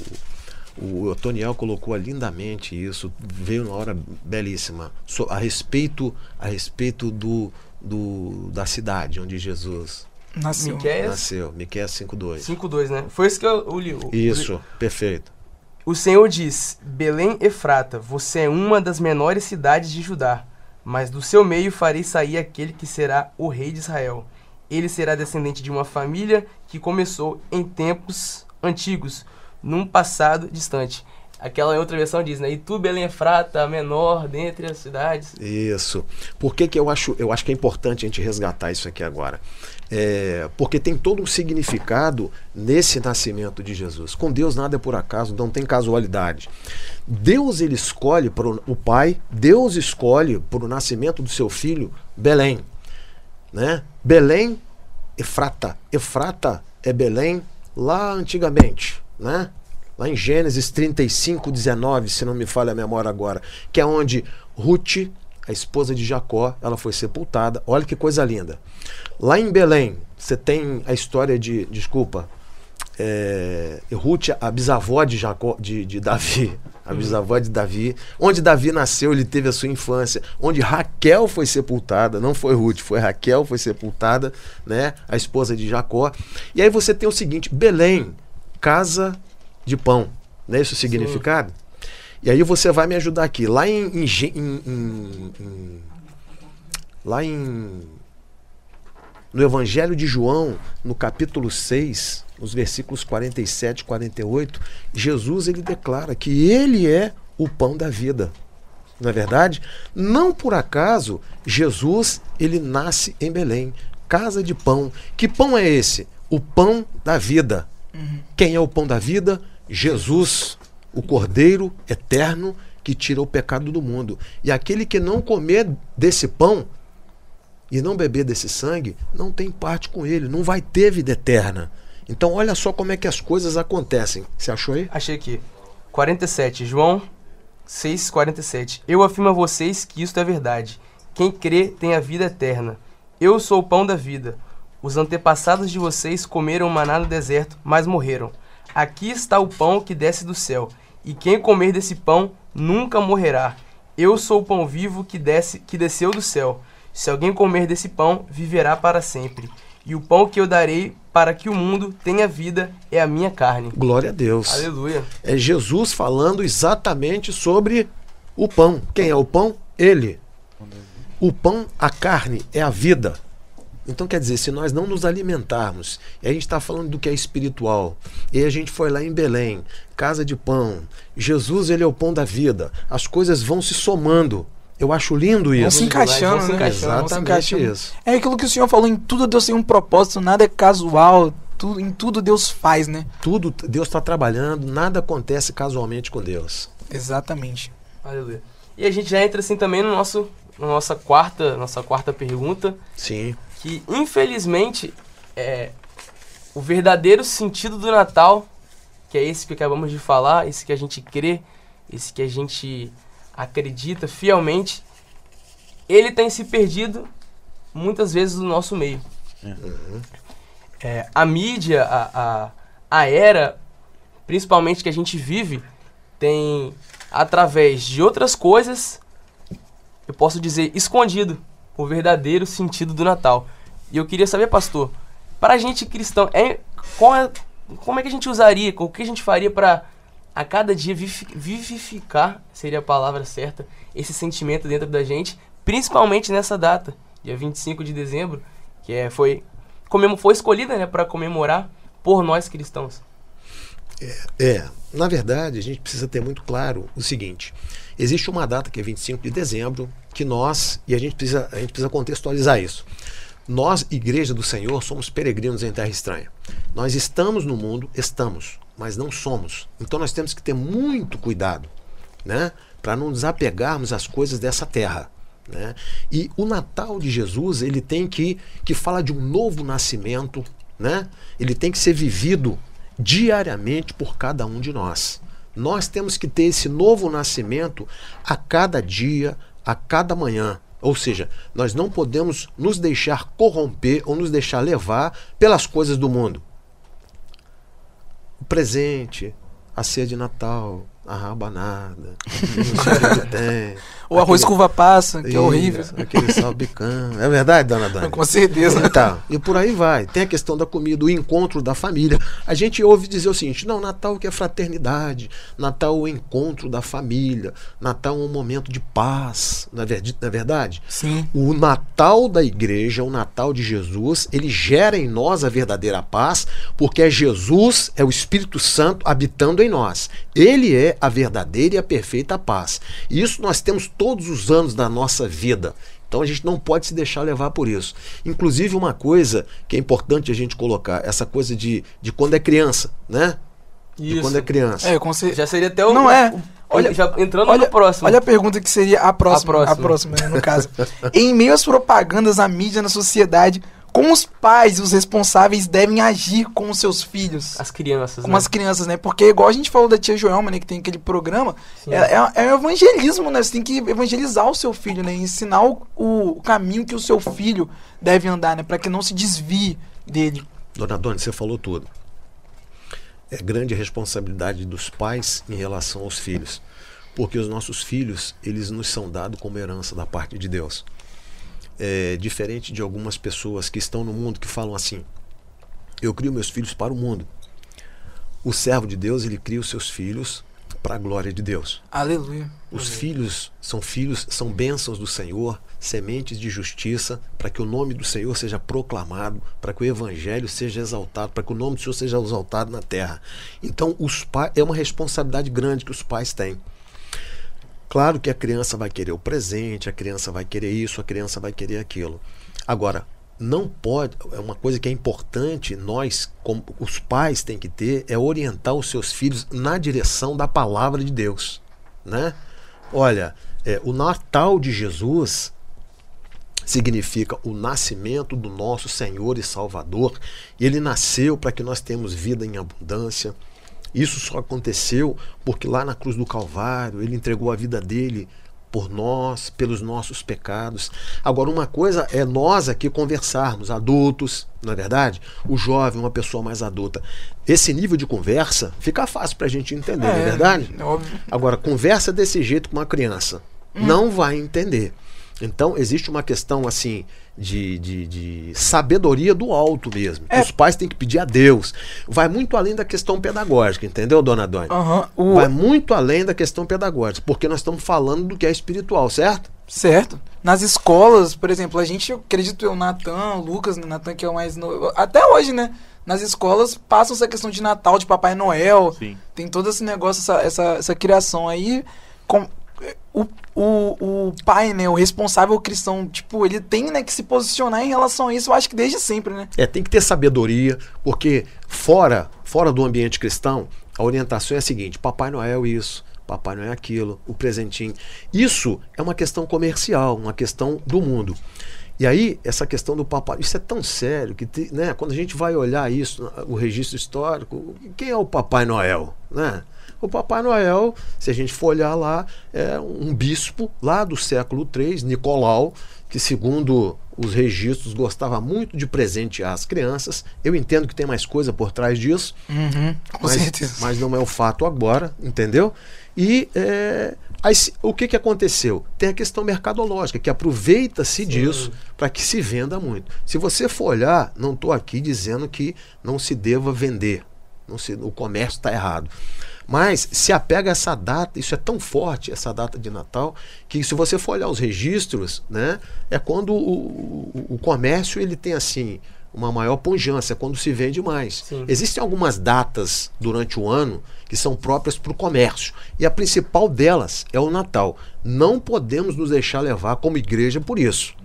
o Otoniel colocou lindamente isso, veio na hora belíssima, so- a respeito, a respeito do, do, da cidade onde Jesus Nasceu. Miqueias nasceu. Miqueias 5.2. 5.2, né? Foi isso que eu, eu li. o- Isso, perfeito. O Senhor diz: Belém Efrata, você é uma das menores cidades de Judá, mas do seu meio farei sair aquele que será o rei de Israel. Ele será descendente de uma família que começou em tempos antigos, num passado distante. Aquela outra versão diz, né? E tu, Belém Efrata, a menor dentre as cidades. Isso. Por que, que eu, acho, eu acho que é importante a gente resgatar isso aqui agora? É, porque tem todo um significado nesse nascimento de Jesus. Com Deus nada é por acaso, não tem casualidade. Deus ele escolhe para o pai, Deus escolhe para o nascimento do seu filho Belém, né? Belém, Efrata. Efrata é Belém lá antigamente, né? Lá em Gênesis 35, 19, se não me falha a memória agora, que é onde Ruth, a esposa de Jacó, ela foi sepultada. Olha que coisa linda. Lá em Belém, você tem a história de, desculpa, é, Ruth, a bisavó de, Jacó, de, de Davi, a bisavó de Davi, onde Davi nasceu, ele teve a sua infância, onde Raquel foi sepultada, não foi Ruth, foi Raquel foi sepultada, né, a esposa de Jacó. E aí você tem o seguinte, Belém, casa de pão, não é esse o significado? E aí você vai me ajudar aqui. Lá em. em, em- em- em- lá em. No Evangelho de João, no capítulo 6, nos versículos 47 e 48, Jesus ele declara que ele é o pão da vida. Não é verdade? Não por acaso Jesus ele nasce em Belém, casa de pão. Que pão é esse? O pão da vida. Quem é o pão da vida? Jesus, o Cordeiro eterno que tira o pecado do mundo. E aquele que não comer desse pão e não beber desse sangue, não tem parte com ele, não vai ter vida eterna. Então olha só como é que as coisas acontecem. Você achou aí? Achei aqui. 47, João 6, 47. Eu afirmo a vocês que isto é verdade. Quem crê tem a vida eterna. Eu sou o pão da vida. Os antepassados de vocês comeram maná no deserto, mas morreram. Aqui está o pão que desce do céu, e quem comer desse pão nunca morrerá. Eu sou o pão vivo que desce que desceu do céu. Se alguém comer desse pão, viverá para sempre. E o pão que eu darei para que o mundo tenha vida é a minha carne. Glória a Deus. Aleluia. É Jesus falando exatamente sobre o pão. Quem é o pão? Ele. O pão, a carne, é a vida. Então quer dizer, se nós não nos alimentarmos, e a gente está falando do que é espiritual, e a gente foi lá em Belém, casa de pão, Jesus ele é o pão da vida, as coisas vão se somando. Eu acho lindo Vão isso. se encaixando, Vão se né? encaixando, Vão se Exatamente encaixando. isso. É aquilo que o senhor falou, em tudo Deus tem um propósito, nada é casual, tudo, em tudo Deus faz, né? Tudo Deus está trabalhando, nada acontece casualmente com Deus. Exatamente. Aleluia. E a gente já entra assim também no nosso, na nossa quarta, nossa quarta pergunta, Sim. Que infelizmente é o verdadeiro sentido do Natal, que é esse que acabamos de falar, esse que a gente crê, esse que a gente acredita fielmente, ele tem se perdido muitas vezes no nosso meio. É, a mídia, a, a, a era, principalmente que a gente vive, tem, através de outras coisas, eu posso dizer, escondido o verdadeiro sentido do Natal. E eu queria saber, pastor, para a gente cristão, é, é, como é que a gente usaria, o que a gente faria para a cada dia vivi- vivificar, seria a palavra certa, esse sentimento dentro da gente, principalmente nessa data, dia 25 de dezembro, que é, foi, foi escolhida né, para comemorar por nós cristãos. É, na verdade, a gente precisa ter muito claro o seguinte: existe uma data que é 25 de dezembro, que nós, e a gente precisa, a gente precisa contextualizar isso. Nós, Igreja do Senhor, somos peregrinos em terra estranha. Nós estamos no mundo, estamos, mas não somos. Então nós temos que ter muito cuidado, né, para não nos apegarmos às coisas dessa terra. Né? E o Natal de Jesus ele tem que que fala de um novo nascimento, né? Ele tem que ser vivido diariamente por cada um de nós. Nós temos que ter esse novo nascimento a cada dia, a cada manhã. Ou seja, nós não podemos nos deixar corromper ou nos deixar levar pelas coisas do mundo. O presente, a ceia de Natal, a rabanada, o que tem. O arroz com uva passa, que é Isso, horrível. Aquele salpicão. É verdade, dona Dani? Com certeza. Então, e por aí vai. Tem a questão da comida, o encontro da família. A gente ouve dizer o seguinte: não, Natal que é fraternidade, Natal é o encontro da família, Natal é um momento de paz. Na verdade, na verdade? Sim. O Natal da igreja, o Natal de Jesus, ele gera em nós a verdadeira paz, porque é Jesus, é o Espírito Santo habitando em nós. Ele é a verdadeira e a perfeita paz. E isso nós temos todos os anos da nossa vida. Então a gente não pode se deixar levar por isso. Inclusive, uma coisa que é importante a gente colocar, essa coisa de, de quando é criança, né? De quando é criança. É. Já seria até o. Não é. Olha- já entrando Olha, no próximo. olha a pergunta que seria a próxima, A a próxima. próxima, né, no caso. em meio às propagandas, à mídia, na sociedade, como os pais e os responsáveis devem agir com os seus filhos? As crianças. Com né? as crianças, né? Porque, igual a gente falou da tia Joelma, né? Que tem aquele programa. É, é, é um evangelismo, né? Você tem que evangelizar o seu filho, né? Ensinar o, o caminho que o seu filho deve andar, né? Pra que não se desvie dele. Dona Doni, você falou tudo. É grande a responsabilidade dos pais em relação aos filhos, porque os nossos filhos eles nos são dados como herança da parte de Deus. É diferente de algumas pessoas que estão no mundo que falam assim: eu crio meus filhos para o mundo. O servo de Deus ele cria os seus filhos para a glória de Deus. Aleluia. Os filhos são filhos, são bênçãos do Senhor, sementes de justiça, para que o nome do Senhor seja proclamado, para que o evangelho seja exaltado, para que o nome do Senhor seja exaltado na terra. Então, os pais é uma responsabilidade grande que os pais têm. Claro que a criança vai querer o presente, a criança vai querer isso, a criança vai querer aquilo. Agora, não pode, é uma coisa que é importante, nós, como os pais têm que ter, é orientar os seus filhos na direção da palavra de Deus, né? Olha, é, o Natal de Jesus significa o nascimento do nosso Senhor e Salvador. Ele nasceu para que nós tenhamos vida em abundância. Isso só aconteceu porque lá na cruz do Calvário ele entregou a vida dele por nós, pelos nossos pecados. Agora, uma coisa é nós aqui conversarmos, adultos, não é verdade? O jovem, uma pessoa mais adulta. Esse nível de conversa fica fácil para a gente entender, não é verdade? É óbvio. Agora, conversa desse jeito com uma criança, não vai entender. Então, existe uma questão assim de, de, de sabedoria do alto mesmo. É. Os pais têm que pedir a Deus. Vai muito além da questão pedagógica, entendeu, dona Doni? Aham. O- Vai muito além da questão pedagógica, porque nós estamos falando do que é espiritual, certo? Certo. Nas escolas, por exemplo, a gente, eu acredito eu, Natan, Lucas, né, Natan que é o mais novo. Até hoje, né? Nas escolas passam essa questão de Natal, de Papai Noel. Sim. Tem todo esse negócio, essa, essa, essa criação aí. Com, o, o, o pai, né? O responsável cristão, tipo, ele tem né, que se posicionar em relação a isso, eu acho que desde sempre, né? É, tem que ter sabedoria, porque fora, fora do ambiente cristão, a orientação é a seguinte: Papai Noel isso, Papai Noel aquilo, o presentinho. Isso é uma questão comercial, uma questão do mundo. E aí, essa questão do papai, isso é tão sério que né, quando a gente vai olhar isso, o registro histórico, quem é o Papai Noel? Né? O Papai Noel, se a gente for olhar lá, é um bispo lá do século III, Nicolau, que segundo os registros gostava muito de presentear as crianças. Eu entendo que tem mais coisa por trás disso, Uhum, mas, mas não é o fato agora, entendeu? E é, aí, o que, que aconteceu? Tem a questão mercadológica, que aproveita-se disso para que se venda muito. Se você for olhar, não estou aqui dizendo que não se deva vender, não se, o comércio está errado. Mas se apega a essa data, isso é tão forte, essa data de Natal, que se você for olhar os registros, né, é quando o, o, o comércio ele tem assim uma maior pujança, é quando se vende mais. Sim. Existem algumas datas durante o ano que são próprias para o comércio. E a principal delas é o Natal. Não podemos nos deixar levar como igreja por isso.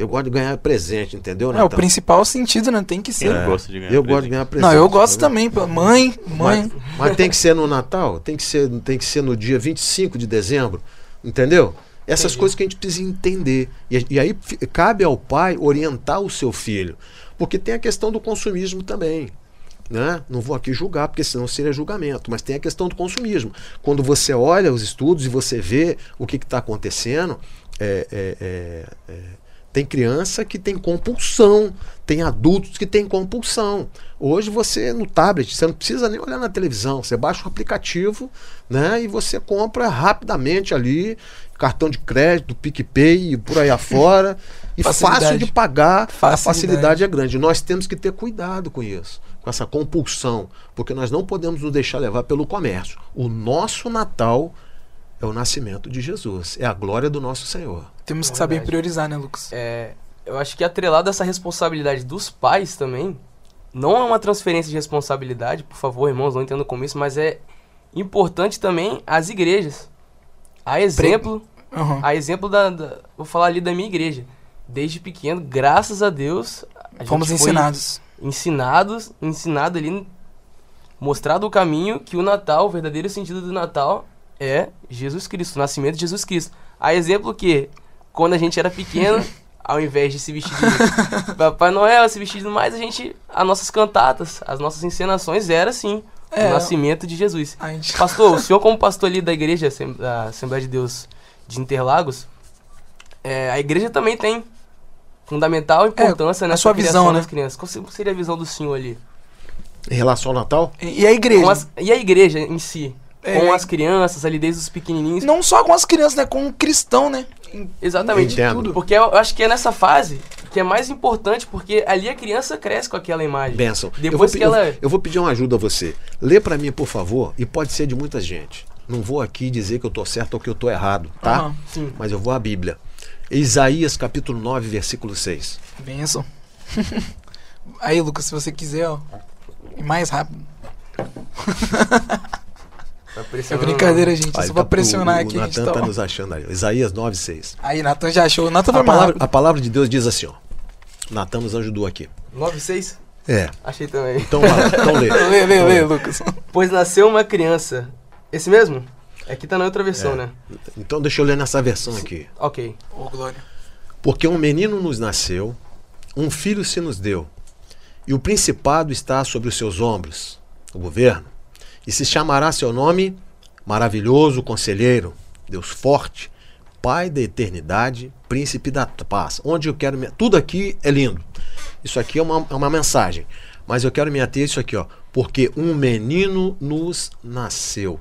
Eu gosto de ganhar presente, entendeu, É, o principal sentido, né? Tem que ser. não gosta de ganhar Eu gosto de presente? ganhar presente. Não, eu gosto entendeu? também. Mãe, mãe. Mas, mas tem que ser no Natal? Tem que ser, tem que ser no dia 25 de dezembro? Entendeu? Essas Entendi. coisas que a gente precisa entender. E, e aí cabe ao pai orientar o seu filho. Porque tem a questão do consumismo também. Né? Não vou aqui julgar, porque senão seria julgamento, mas tem a questão do consumismo. Quando você olha os estudos e você vê o que está acontecendo, é, é, é, é, tem criança que tem compulsão, tem adultos que têm compulsão. Hoje você no tablet, você não precisa nem olhar na televisão, você baixa o aplicativo né, e você compra rapidamente ali, cartão de crédito, PicPay e por aí afora. E Facilidade. fácil de pagar, a Facilidade. facilidade é grande. Nós temos que ter cuidado com isso, com essa compulsão, porque nós não podemos nos deixar levar pelo comércio. O nosso Natal é o nascimento de Jesus, é a glória do nosso Senhor. Temos que É saber priorizar, né, Lucas? É, eu acho que atrelado a essa responsabilidade dos pais também, não é uma transferência de responsabilidade, por favor, irmãos, não entendam como isso, mas é importante também as igrejas. A exemplo, Aham. a exemplo da, da- vou falar ali da minha igreja. Desde pequeno, graças a Deus, a Fomos gente foi ensinados. ensinados, ensinado ali, mostrado o caminho que o Natal, o verdadeiro sentido do Natal é Jesus Cristo, o nascimento de Jesus Cristo. A exemplo que, quando a gente era pequeno, ao invés de se vestir de Papai Noel, se vestir de mais, a gente, as nossas cantatas, as nossas encenações era assim, É. o nascimento de Jesus. A gente... Pastor, o senhor como pastor ali da igreja, da Assembleia de Deus de Interlagos, é, a igreja também tem fundamental importância É, nessa sua criação visão, né? das crianças. Qual se- seria a visão do senhor ali? Em relação ao Natal, E a igreja? As- e a igreja em si? É. Com as crianças ali desde os pequenininhos? Não só com as crianças, né? Com o cristão, né? Exatamente. Entendo. tudo. Porque eu acho que é nessa fase que é mais importante, porque ali a criança cresce com aquela imagem. benção. eu, vou, Depois que ela. eu, eu vou pedir uma ajuda a você. Lê para mim, por favor, e pode ser de muita gente. Não vou aqui dizer que eu estou certo ou que eu estou errado, tá? Aham. Sim. Mas eu vou à Bíblia. Isaías capítulo 9, versículo 6. Benção. Aí, Lucas, se você quiser, ó. E mais rápido. Tá É brincadeira, gente. É Olha, só pra tá- pressionar o, aqui. O Natan tá, tá nos achando aí. Isaías 9, 6. Aí, Natan já achou. Natan A mais palavra, a palavra de Deus diz assim, ó. Natan nos ajudou aqui. 9 6? É. Achei também. Então, lá, então lê. Lê, lê, lê, Lucas. Pois nasceu uma criança. Esse mesmo? Aqui tá na outra versão, É. né? Então deixa eu ler nessa versão aqui. Ok. Ô, Glória. Porque um menino nos nasceu, um filho se nos deu, e o principado está sobre os seus ombros, o governo, e se chamará seu nome Maravilhoso Conselheiro, Deus Forte, Pai da Eternidade, Príncipe da Paz. Onde eu quero me... Tudo aqui é lindo. Isso aqui é uma, é uma mensagem. Mas eu quero me ater isso aqui, ó. Porque um menino nos nasceu.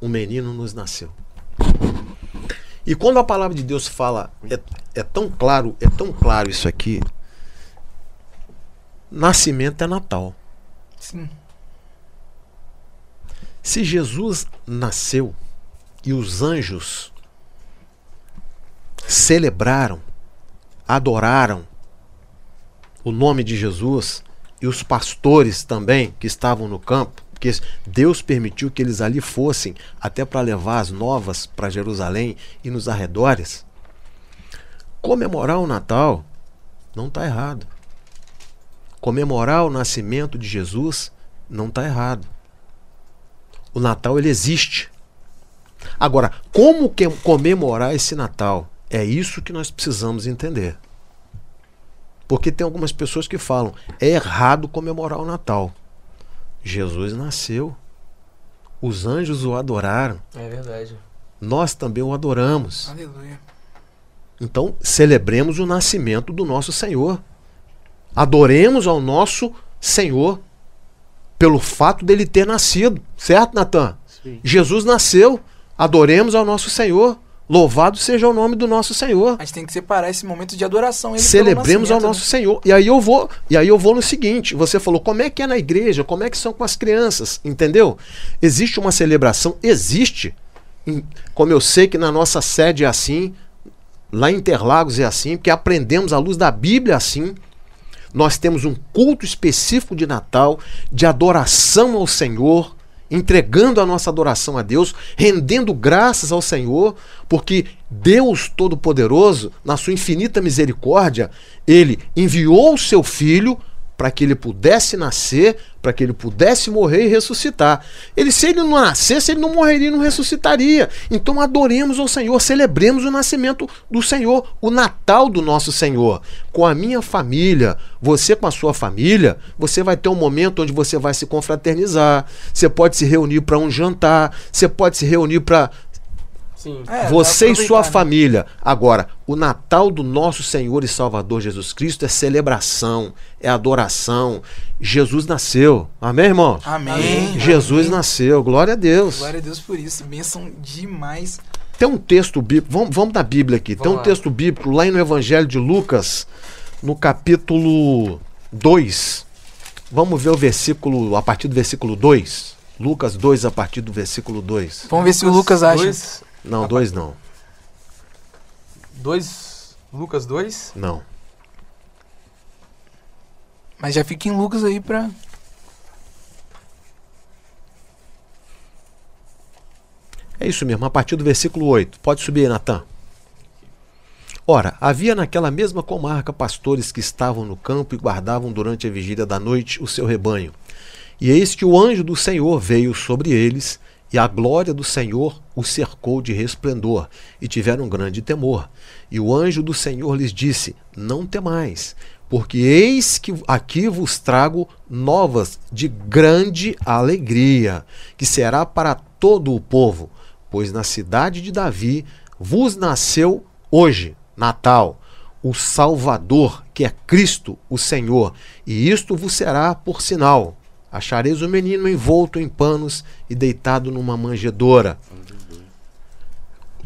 Um menino nos nasceu. E quando a palavra de Deus fala, é, é tão claro, é tão claro isso aqui. Nascimento é Natal. Sim. Se Jesus nasceu e os anjos celebraram, adoraram o nome de Jesus e os pastores também que estavam no campo, porque Deus permitiu que eles ali fossem até para levar as novas para Jerusalém e nos arredores. Comemorar o Natal não está errado. Comemorar o nascimento de Jesus não está errado. O Natal ele existe. Agora, como que comemorar esse Natal? É isso que nós precisamos entender. Porque tem algumas pessoas que falam, é errado comemorar o Natal. Jesus nasceu. Os anjos o adoraram. É verdade. Nós também o adoramos. Aleluia. Então, celebremos o nascimento do nosso Senhor. Adoremos ao nosso Senhor pelo fato dele ter nascido. Certo, Natan? Jesus nasceu. Adoremos ao nosso Senhor. Louvado seja o nome do nosso Senhor. A gente tem que separar esse momento de adoração. Celebremos ao nosso né? Senhor. E aí eu vou, e aí eu vou no seguinte, você falou como é que é na igreja, como é que são com as crianças, entendeu? Existe uma celebração, existe. Como eu sei que na nossa sede é assim, lá em Interlagos é assim, porque aprendemos à luz da Bíblia assim. Nós temos um culto específico de Natal, de adoração ao Senhor, entregando a nossa adoração a Deus, rendendo graças ao Senhor, porque Deus Todo-Poderoso, na sua infinita misericórdia, ele enviou o seu filho para que ele pudesse nascer, para que ele pudesse morrer e ressuscitar. Ele, se ele não nascesse, ele não morreria e não ressuscitaria. Então adoremos ao Senhor, celebremos o nascimento do Senhor, o Natal do nosso Senhor. Com a minha família, você com a sua família, você vai ter um momento onde você vai se confraternizar, você pode se reunir para um jantar, você pode se reunir para Sim. É, você e sua né? família. Agora, o Natal do nosso Senhor e Salvador Jesus Cristo é celebração, é adoração. Jesus nasceu. Amém, irmão? Amém. Jesus Amém. nasceu. Glória a Deus. Glória a Deus por isso. Bênção demais. Tem um texto bíblico. Vamos, vamos da Bíblia aqui. Tem Vamos um lá. texto bíblico lá no Evangelho de Lucas, no capítulo 2. Vamos ver o versículo, a partir do versículo 2. Lucas 2, a partir do versículo 2. Vamos ver se o Lucas acha. Dois, Não, 2 não. dois Lucas 2. Não. Mas já fica em Lucas aí pra. É isso mesmo, a partir do versículo 8. Pode subir aí, Natan. Ora, havia naquela mesma comarca pastores que estavam no campo e guardavam durante a vigília da noite o seu rebanho. E eis que o anjo do Senhor veio sobre eles, e a glória do Senhor os cercou de resplendor, e tiveram grande temor. E o anjo do Senhor lhes disse: Não temais, porque eis que aqui vos trago novas de grande alegria, que será para todo o povo, pois na cidade de Davi vos nasceu hoje, Natal, o Salvador, que é Cristo, o Senhor, e isto vos será por sinal. Achareis o menino envolto em panos e deitado numa manjedoura.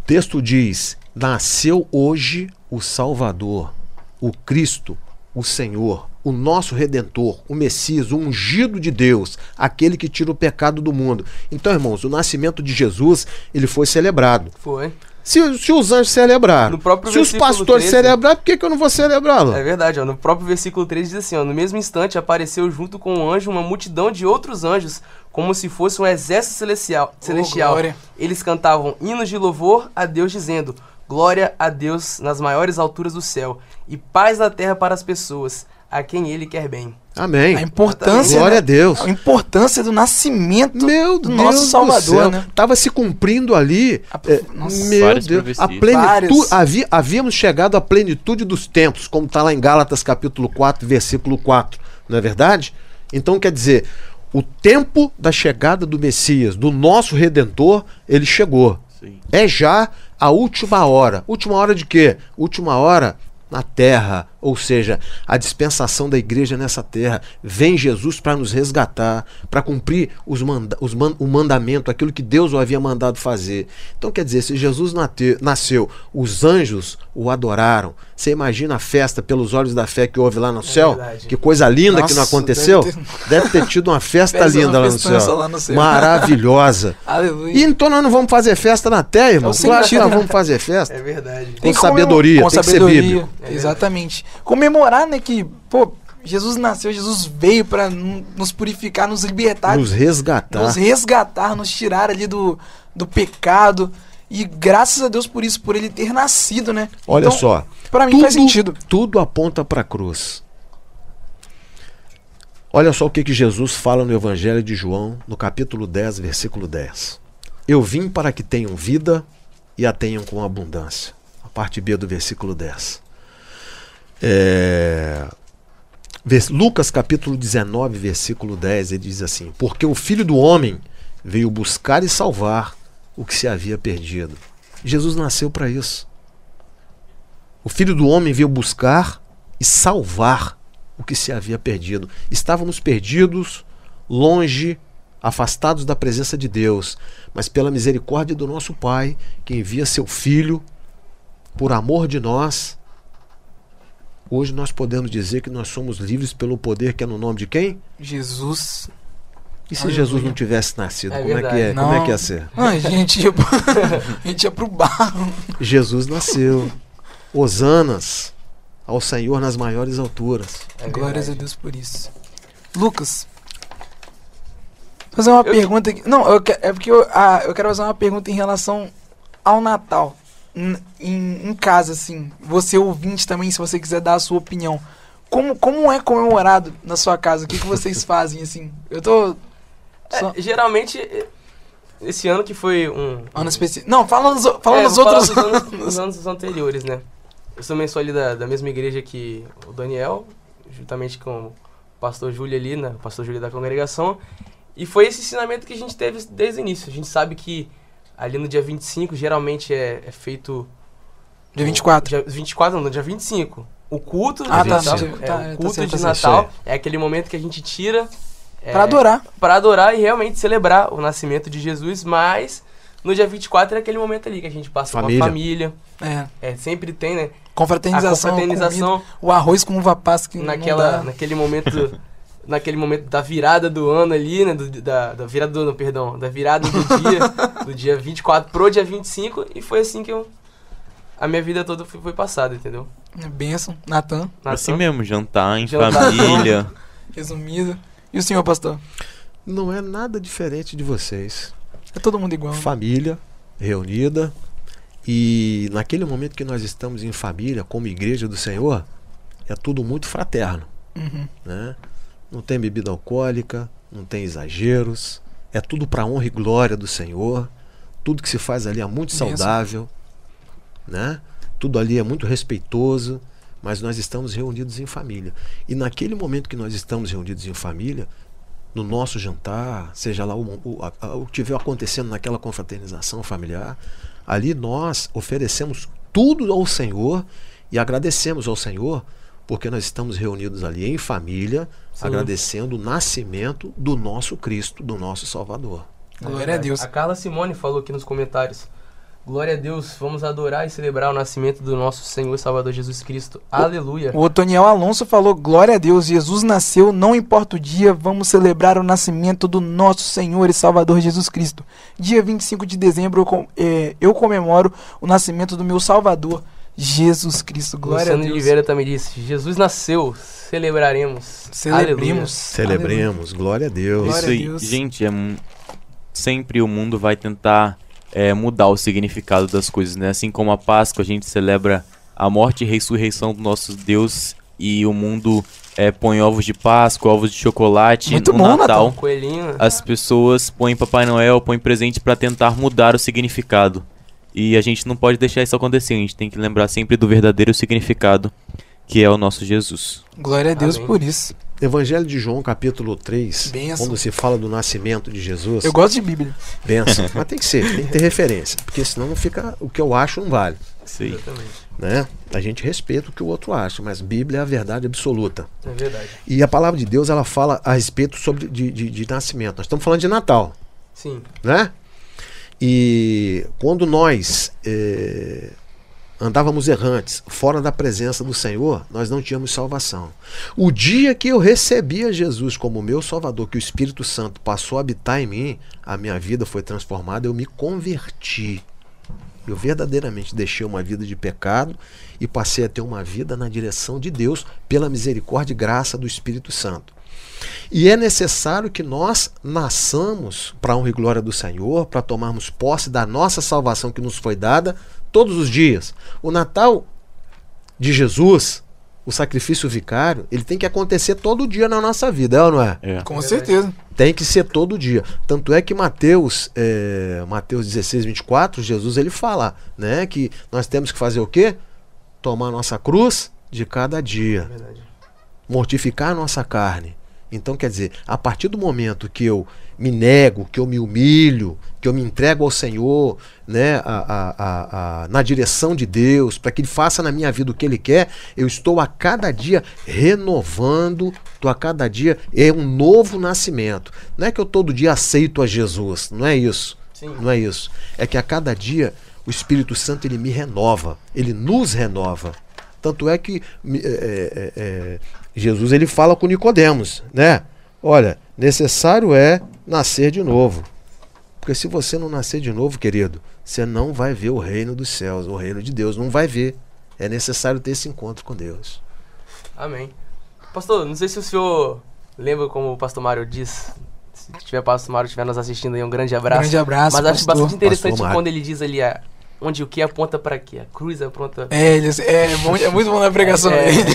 O texto diz: Nasceu hoje o Salvador, o Cristo, o Senhor, o nosso redentor, o Messias, o ungido de Deus, aquele que tira o pecado do mundo. Então, irmãos, o nascimento de Jesus, ele foi celebrado. Foi. Se, se os anjos celebraram, No próprio se os pastores 13, celebraram, por que, que eu não vou celebrá-lo? É verdade, ó. No próprio versículo 3 diz assim, ó. No mesmo instante apareceu junto com o anjo uma multidão de outros anjos, como se fosse um exército celestial. celestial. glória. Eles cantavam hinos de louvor a Deus, dizendo: Glória a Deus nas maiores alturas do céu, e paz na terra para as pessoas, a quem ele quer bem. Amém. A importância, Glória né? a Deus. A importância do nascimento Meu do Deus nosso do Salvador, céu. né? Tava se cumprindo ali. A- é, nossa. meu Deus, a plenitude. Havia, havíamos chegado à plenitude dos tempos, como está lá em Gálatas capítulo 4, versículo 4. Não é verdade? Então quer dizer, o tempo da chegada do Messias, do nosso redentor, ele chegou. Sim. É já a última hora. Última hora de quê? Última hora na terra, ou seja, a dispensação da igreja nessa terra. Vem Jesus para nos resgatar, para cumprir os manda os man o mandamento, aquilo que Deus o havia mandado fazer. Então, quer dizer, se Jesus nasceu, os anjos o adoraram. Você imagina a festa pelos olhos da fé que houve lá no céu? verdade. Que coisa linda que não Nossa, aconteceu? deve Deve ter, tido uma festa linda lá no, céu. lá no céu. Maravilhosa. E então nós não vamos fazer festa na terra, irmão. É o claro que nós vamos fazer festa. É verdade. Com comemor- sabedoria, com tem que ser sabedoria, bíblico. É exatamente. Comemorar, né, que, pô, Jesus nasceu, Jesus veio pra n- nos purificar, nos libertar, Nos resgatar. nos resgatar, nos tirar ali do, do pecado. E graças a Deus por isso, por ele ter nascido, né? Olha Então, só. Pra mim faz sentido. Tudo aponta para a cruz. Olha só o que, que Jesus fala no Evangelho de João, no capítulo 10, versículo 10. Eu vim para que tenham vida e a tenham com abundância. A parte B do versículo 10. É, Lucas capítulo 19, versículo 10, ele diz assim: Porque o filho do homem veio buscar e salvar o que se havia perdido. Jesus nasceu para isso. O filho do homem veio buscar e salvar o que se havia perdido. Estávamos perdidos, longe, afastados da presença de Deus, mas pela misericórdia do nosso Pai, que envia seu filho por amor de nós, hoje nós podemos dizer que nós somos livres pelo poder que é no nome de quem? Jesus. E se Aleluia. Jesus não tivesse nascido, É como, é que é, como é Não. que ia ser? Ah, a gente ia, pro- a gente ia pro barro. Jesus nasceu. Hosanas ao Senhor nas maiores alturas. É Glórias a. Deus por isso. Lucas. Fazer uma Eu- pergunta aqui. Não, eu que- é porque eu, ah, eu quero fazer uma pergunta em relação ao Natal. Em, em casa, assim. Você ouvinte também, se você quiser dar a sua opinião. Como, como é comemorado na sua casa? O que, que vocês fazem, assim? Eu tô. Só, É, geralmente, esse ano que foi um. ano específico. Não, fala nos, fala É, nos outros dos anos, dos anos anteriores, né? Eu também sou ali da, da mesma igreja que o Daniel, juntamente com o pastor Júlio ali, né? O pastor Júlio da congregação. E foi esse ensinamento que a gente teve desde o início. A gente sabe que ali no dia 25, geralmente é, é feito. Dia 24. Dia 24, não, no dia 25. O culto Ah, de tá, Natal, tá, é, tá, o tá culto certo, de tá certo. Natal é aquele momento que a gente tira é, Pra adorar. para adorar e realmente celebrar o nascimento de Jesus, mas no dia 24 é aquele momento ali que a gente passa Família. com a família. É. É, sempre tem, né? Confraternização. a confraternização comida, o arroz com uva passa que naquela, naquele momento naquele momento da virada do ano ali, né, do, da, da virada do ano, perdão, da virada do dia, do dia 24 pro dia 25 e foi assim que eu a minha vida toda foi, foi passada, entendeu? É Bênção, Natan, Assim mesmo, jantar em Jantar. família. resumido. E o senhor, pastor? Não é nada diferente de vocês. É todo mundo igual. né? família reunida e naquele momento que nós estamos em família, como igreja do Senhor, é tudo muito fraterno, Uhum. né? Não tem bebida alcoólica, não tem exageros, é tudo para honra e glória do Senhor. Tudo que se faz ali é muito saudável, né? Tudo ali é muito respeitoso, mas nós estamos reunidos em família. E naquele momento que nós estamos reunidos em família, no nosso jantar, seja lá o, o, a- o que estiver acontecendo naquela confraternização familiar, ali nós oferecemos tudo ao Senhor e agradecemos ao Senhor porque nós estamos reunidos ali em família, Sim. agradecendo o nascimento do nosso Cristo, do nosso Salvador. Glória a Deus. A Carla Simone falou aqui nos comentários. Glória a Deus, vamos adorar e celebrar o nascimento do nosso Senhor e Salvador Jesus Cristo. Aleluia. O Otoniel Alonso falou: Glória a Deus, Jesus nasceu, não importa o dia, vamos celebrar o nascimento do nosso Senhor e Salvador Jesus Cristo. Dia 25 de dezembro eu, com- eh, eu comemoro o nascimento do meu Salvador, Jesus Cristo. Glória Luciano a de Deus. Oliveira também disse: Jesus nasceu, celebraremos. Celebremos. Celebremos, glória a Deus. Glória Isso a aí, Deus. gente, é sempre o mundo vai tentar é, mudar o significado das coisas, né? Assim como a Páscoa, a gente celebra a morte e ressurreição do nosso Deus e o mundo é, põe ovos de Páscoa, ovos de chocolate Muito no bom, Natal. Coelhinho. As pessoas põem Papai Noel, põem presente pra tentar mudar o significado. E a gente não pode deixar isso acontecer, a gente tem que lembrar sempre do verdadeiro significado, que é o nosso Jesus. Glória a Deus Amém. por isso. Evangelho de João, capítulo 3, Bênção. quando se fala do nascimento de Jesus, Eu gosto de Bíblia. benção. Mas tem que ser, tem que ter referência, porque senão não fica o que eu acho não vale, aí. Exatamente. né? A gente respeita o que o outro acha, mas Bíblia é a verdade absoluta. É verdade. E a palavra de Deus, ela fala a respeito sobre de, de, de nascimento. Nós estamos falando de Natal, Sim. né? E quando nós eh, andávamos errantes, fora da presença do Senhor, nós não tínhamos salvação. O dia que eu recebi a Jesus como meu Salvador, que o Espírito Santo passou a habitar em mim, a minha vida foi transformada, eu me converti. Eu verdadeiramente deixei uma vida de pecado e passei a ter uma vida na direção de Deus, pela misericórdia e graça do Espírito Santo. E é necessário que nós nasçamos para a honra e glória do Senhor, para tomarmos posse da nossa salvação que nos foi dada todos os dias. O Natal de Jesus, o sacrifício vicário, ele tem que acontecer todo dia na nossa vida, é ou não é? É. Com certeza. Tem que ser todo dia. Tanto é que Mateus, é, Mateus 16, 24, Jesus ele fala né, que nós temos que fazer o quê? Tomar a nossa cruz de cada É dia verdade. mortificar a nossa carne. Então, quer dizer, a partir do momento que eu me nego, que eu me humilho, que eu me entrego ao Senhor, né, a, a- a- na direção de Deus, para que Ele faça na minha vida o que Ele quer, eu estou a cada dia renovando, estou a cada dia, é um novo nascimento. Não é que eu todo dia aceito a Jesus, não é isso. Sim. Não é isso. É que a cada dia o Espírito Santo ele me renova, ele nos renova. Tanto é que me- é, é, é, Jesus ele fala com Nicodemos, né? Olha, necessário é nascer de novo. Porque se você não nascer de novo, querido, você não vai ver o reino dos céus, o reino de Deus, não vai ver. É necessário ter esse encontro com Deus. Amém. Pastor, não sei se o senhor lembra como o pastor Mário diz. Se tiver pastor Mário estiver nos assistindo aí, um grande abraço. Grande abraço, Mas acho pastor. bastante interessante quando ele diz ali a, onde o que aponta para quê? A cruz aponta. É, eles, é, bom- é muito bom na pregação é, dele.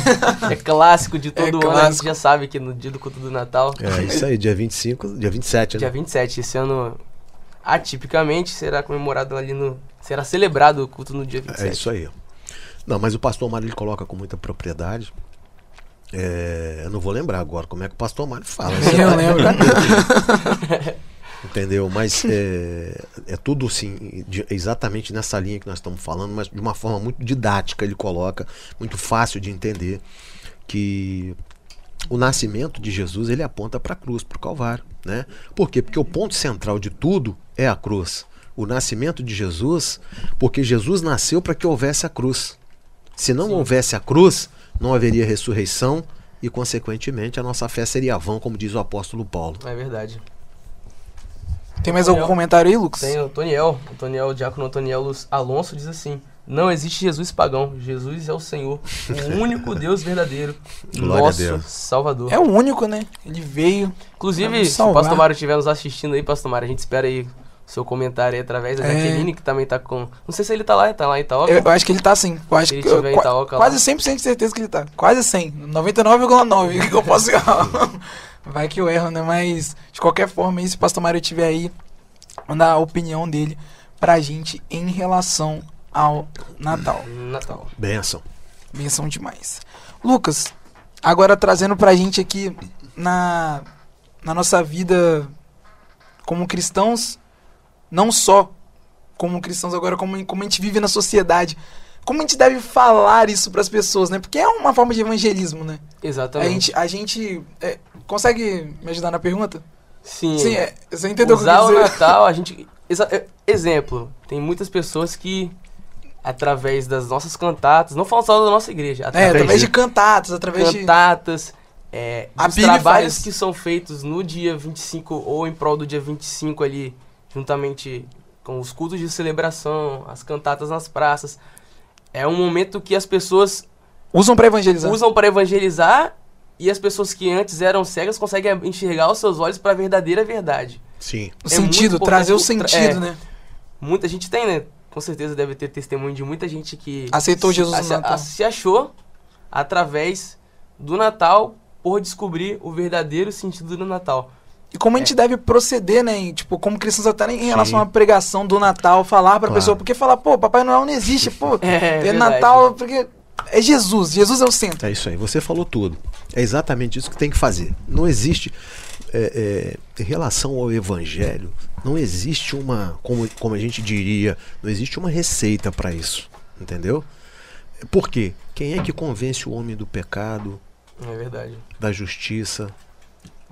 é clássico de todo É ano, a gente clássico. já sabe que no dia do culto do Natal, É isso aí, dia 25, dia 27, dia né? 27, esse ano, atipicamente, será comemorado ali no. Será celebrado o culto no dia 27. É isso aí. Não, mas o pastor Mário ele coloca com muita propriedade. É, eu não vou lembrar agora como é que o pastor Mário fala. Eu lembro. Entendeu? Mas é, é tudo assim, exatamente nessa linha que nós estamos falando, mas de uma forma muito didática ele coloca, muito fácil de entender, que o nascimento de Jesus ele aponta para a cruz, para o Calvário. Né? Por quê? Porque o ponto central de tudo é a cruz. O nascimento de Jesus, porque Jesus nasceu para que houvesse a cruz. Se não houvesse a cruz, não haveria ressurreição e, consequentemente, a nossa fé seria vã, como diz o apóstolo Paulo. É verdade. Tem mais algum comentário aí, Lucas? Tem o Toniel, o Toniel, o diácono Toniel Luz Alonso diz assim: Não existe Jesus pagão, Jesus é o Senhor, o único Deus verdadeiro, Glória a nosso Deus. Salvador. É o único, né? Ele veio. Inclusive, se o. Pastor Mário estiver nos assistindo aí, Pastor Mário, a gente espera aí o seu comentário aí através da É. Jaqueline, que também tá com. Não sei se ele tá lá, tá lá em Itaúba. Eu, eu acho que ele tá sim. Eu acho Se ele que, eu- em qua- Itaoca lá. quase 100% de certeza que ele tá. Quase 100. 99,9 que eu posso. Vai que eu erro, né? Mas, de qualquer forma, aí, se o Pastor Mário estiver aí, mandar a opinião dele pra gente em relação ao Natal. Natal. Benção. Benção demais. Lucas, agora trazendo pra gente aqui na, na nossa vida como cristãos, não só como cristãos agora, como, como a gente vive na sociedade. Como a gente deve falar isso pras pessoas, né? Porque é uma forma de evangelismo, né? A Exatamente. gente, a gente é, consegue me ajudar na pergunta? Sim. Sim, é, você entendeu o que eu Usar o? Natal, a gente. É, exemplo, tem muitas pessoas que, através das nossas cantatas, não falando só da nossa igreja, É, através, através de de cantatas, através de. cantatas, é, A dos Bíblia trabalhos faz. que são feitos no dia 25 ou em prol do dia 25 ali, juntamente com os cultos de celebração, as cantatas nas praças. É um momento que as pessoas Usam pra evangelizar. usam para evangelizar e as pessoas que antes eram cegas conseguem enxergar os seus olhos para a verdadeira verdade. Sim. O é sentido, trazer o sentido, é. né? Muita gente tem, né? Com certeza deve ter testemunho de muita gente que Aceitou Jesus no se, Natal. se achou através do Natal por descobrir o verdadeiro sentido do Natal. E como a É. gente deve proceder, né? em, tipo, como cristãos até em Sim. relação à pregação do Natal, falar pra Claro. pessoa. Porque falar, pô, Papai Noel não existe, pô. É, É, verdade. Natal, porque é Jesus. Jesus é o centro. É isso aí, você falou tudo. É exatamente isso que tem que fazer. Não existe, é, é, em relação ao evangelho, não existe uma, como, como a gente diria, não existe uma receita para isso. Entendeu? Por quê? Quem é que convence o homem do pecado, É verdade. da justiça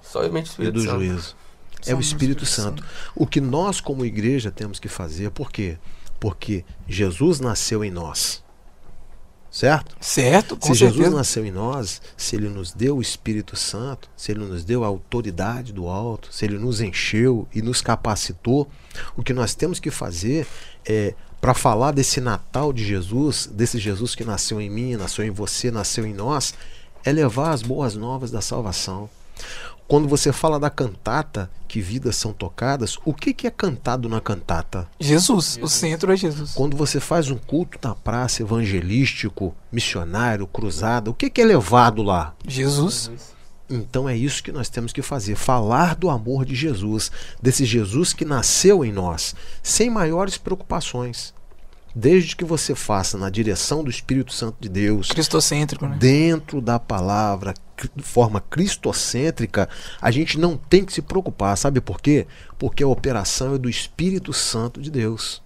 Somente o e Espírito do Santo. juízo? É o Espírito Espírito Santo. O que nós, como igreja, temos que fazer, por quê? Porque Jesus nasceu em nós. Certo? Certo, com se Jesus certeza. nasceu em nós, se ele nos deu o Espírito Santo, se ele nos deu a autoridade do alto, se ele nos encheu e nos capacitou, o que nós temos que fazer é para falar desse Natal de Jesus, desse Jesus que nasceu em mim, nasceu em você, nasceu em nós, é levar as boas novas da salvação. Quando você fala da cantata, que vidas são tocadas, o que, que é cantado na cantata? Jesus, o centro é Jesus. Quando você faz um culto na praça evangelístico, missionário, cruzada, o que, que é levado lá? Jesus. Então é isso que nós temos que fazer: falar do amor de Jesus, desse Jesus que nasceu em nós, sem maiores preocupações. Desde que você faça na direção do Espírito Santo de Deus, Cristocêntrico, né? dentro da palavra, de forma cristocêntrica, a gente não tem que se preocupar. Sabe por quê? Porque a operação é do Espírito Santo de Deus.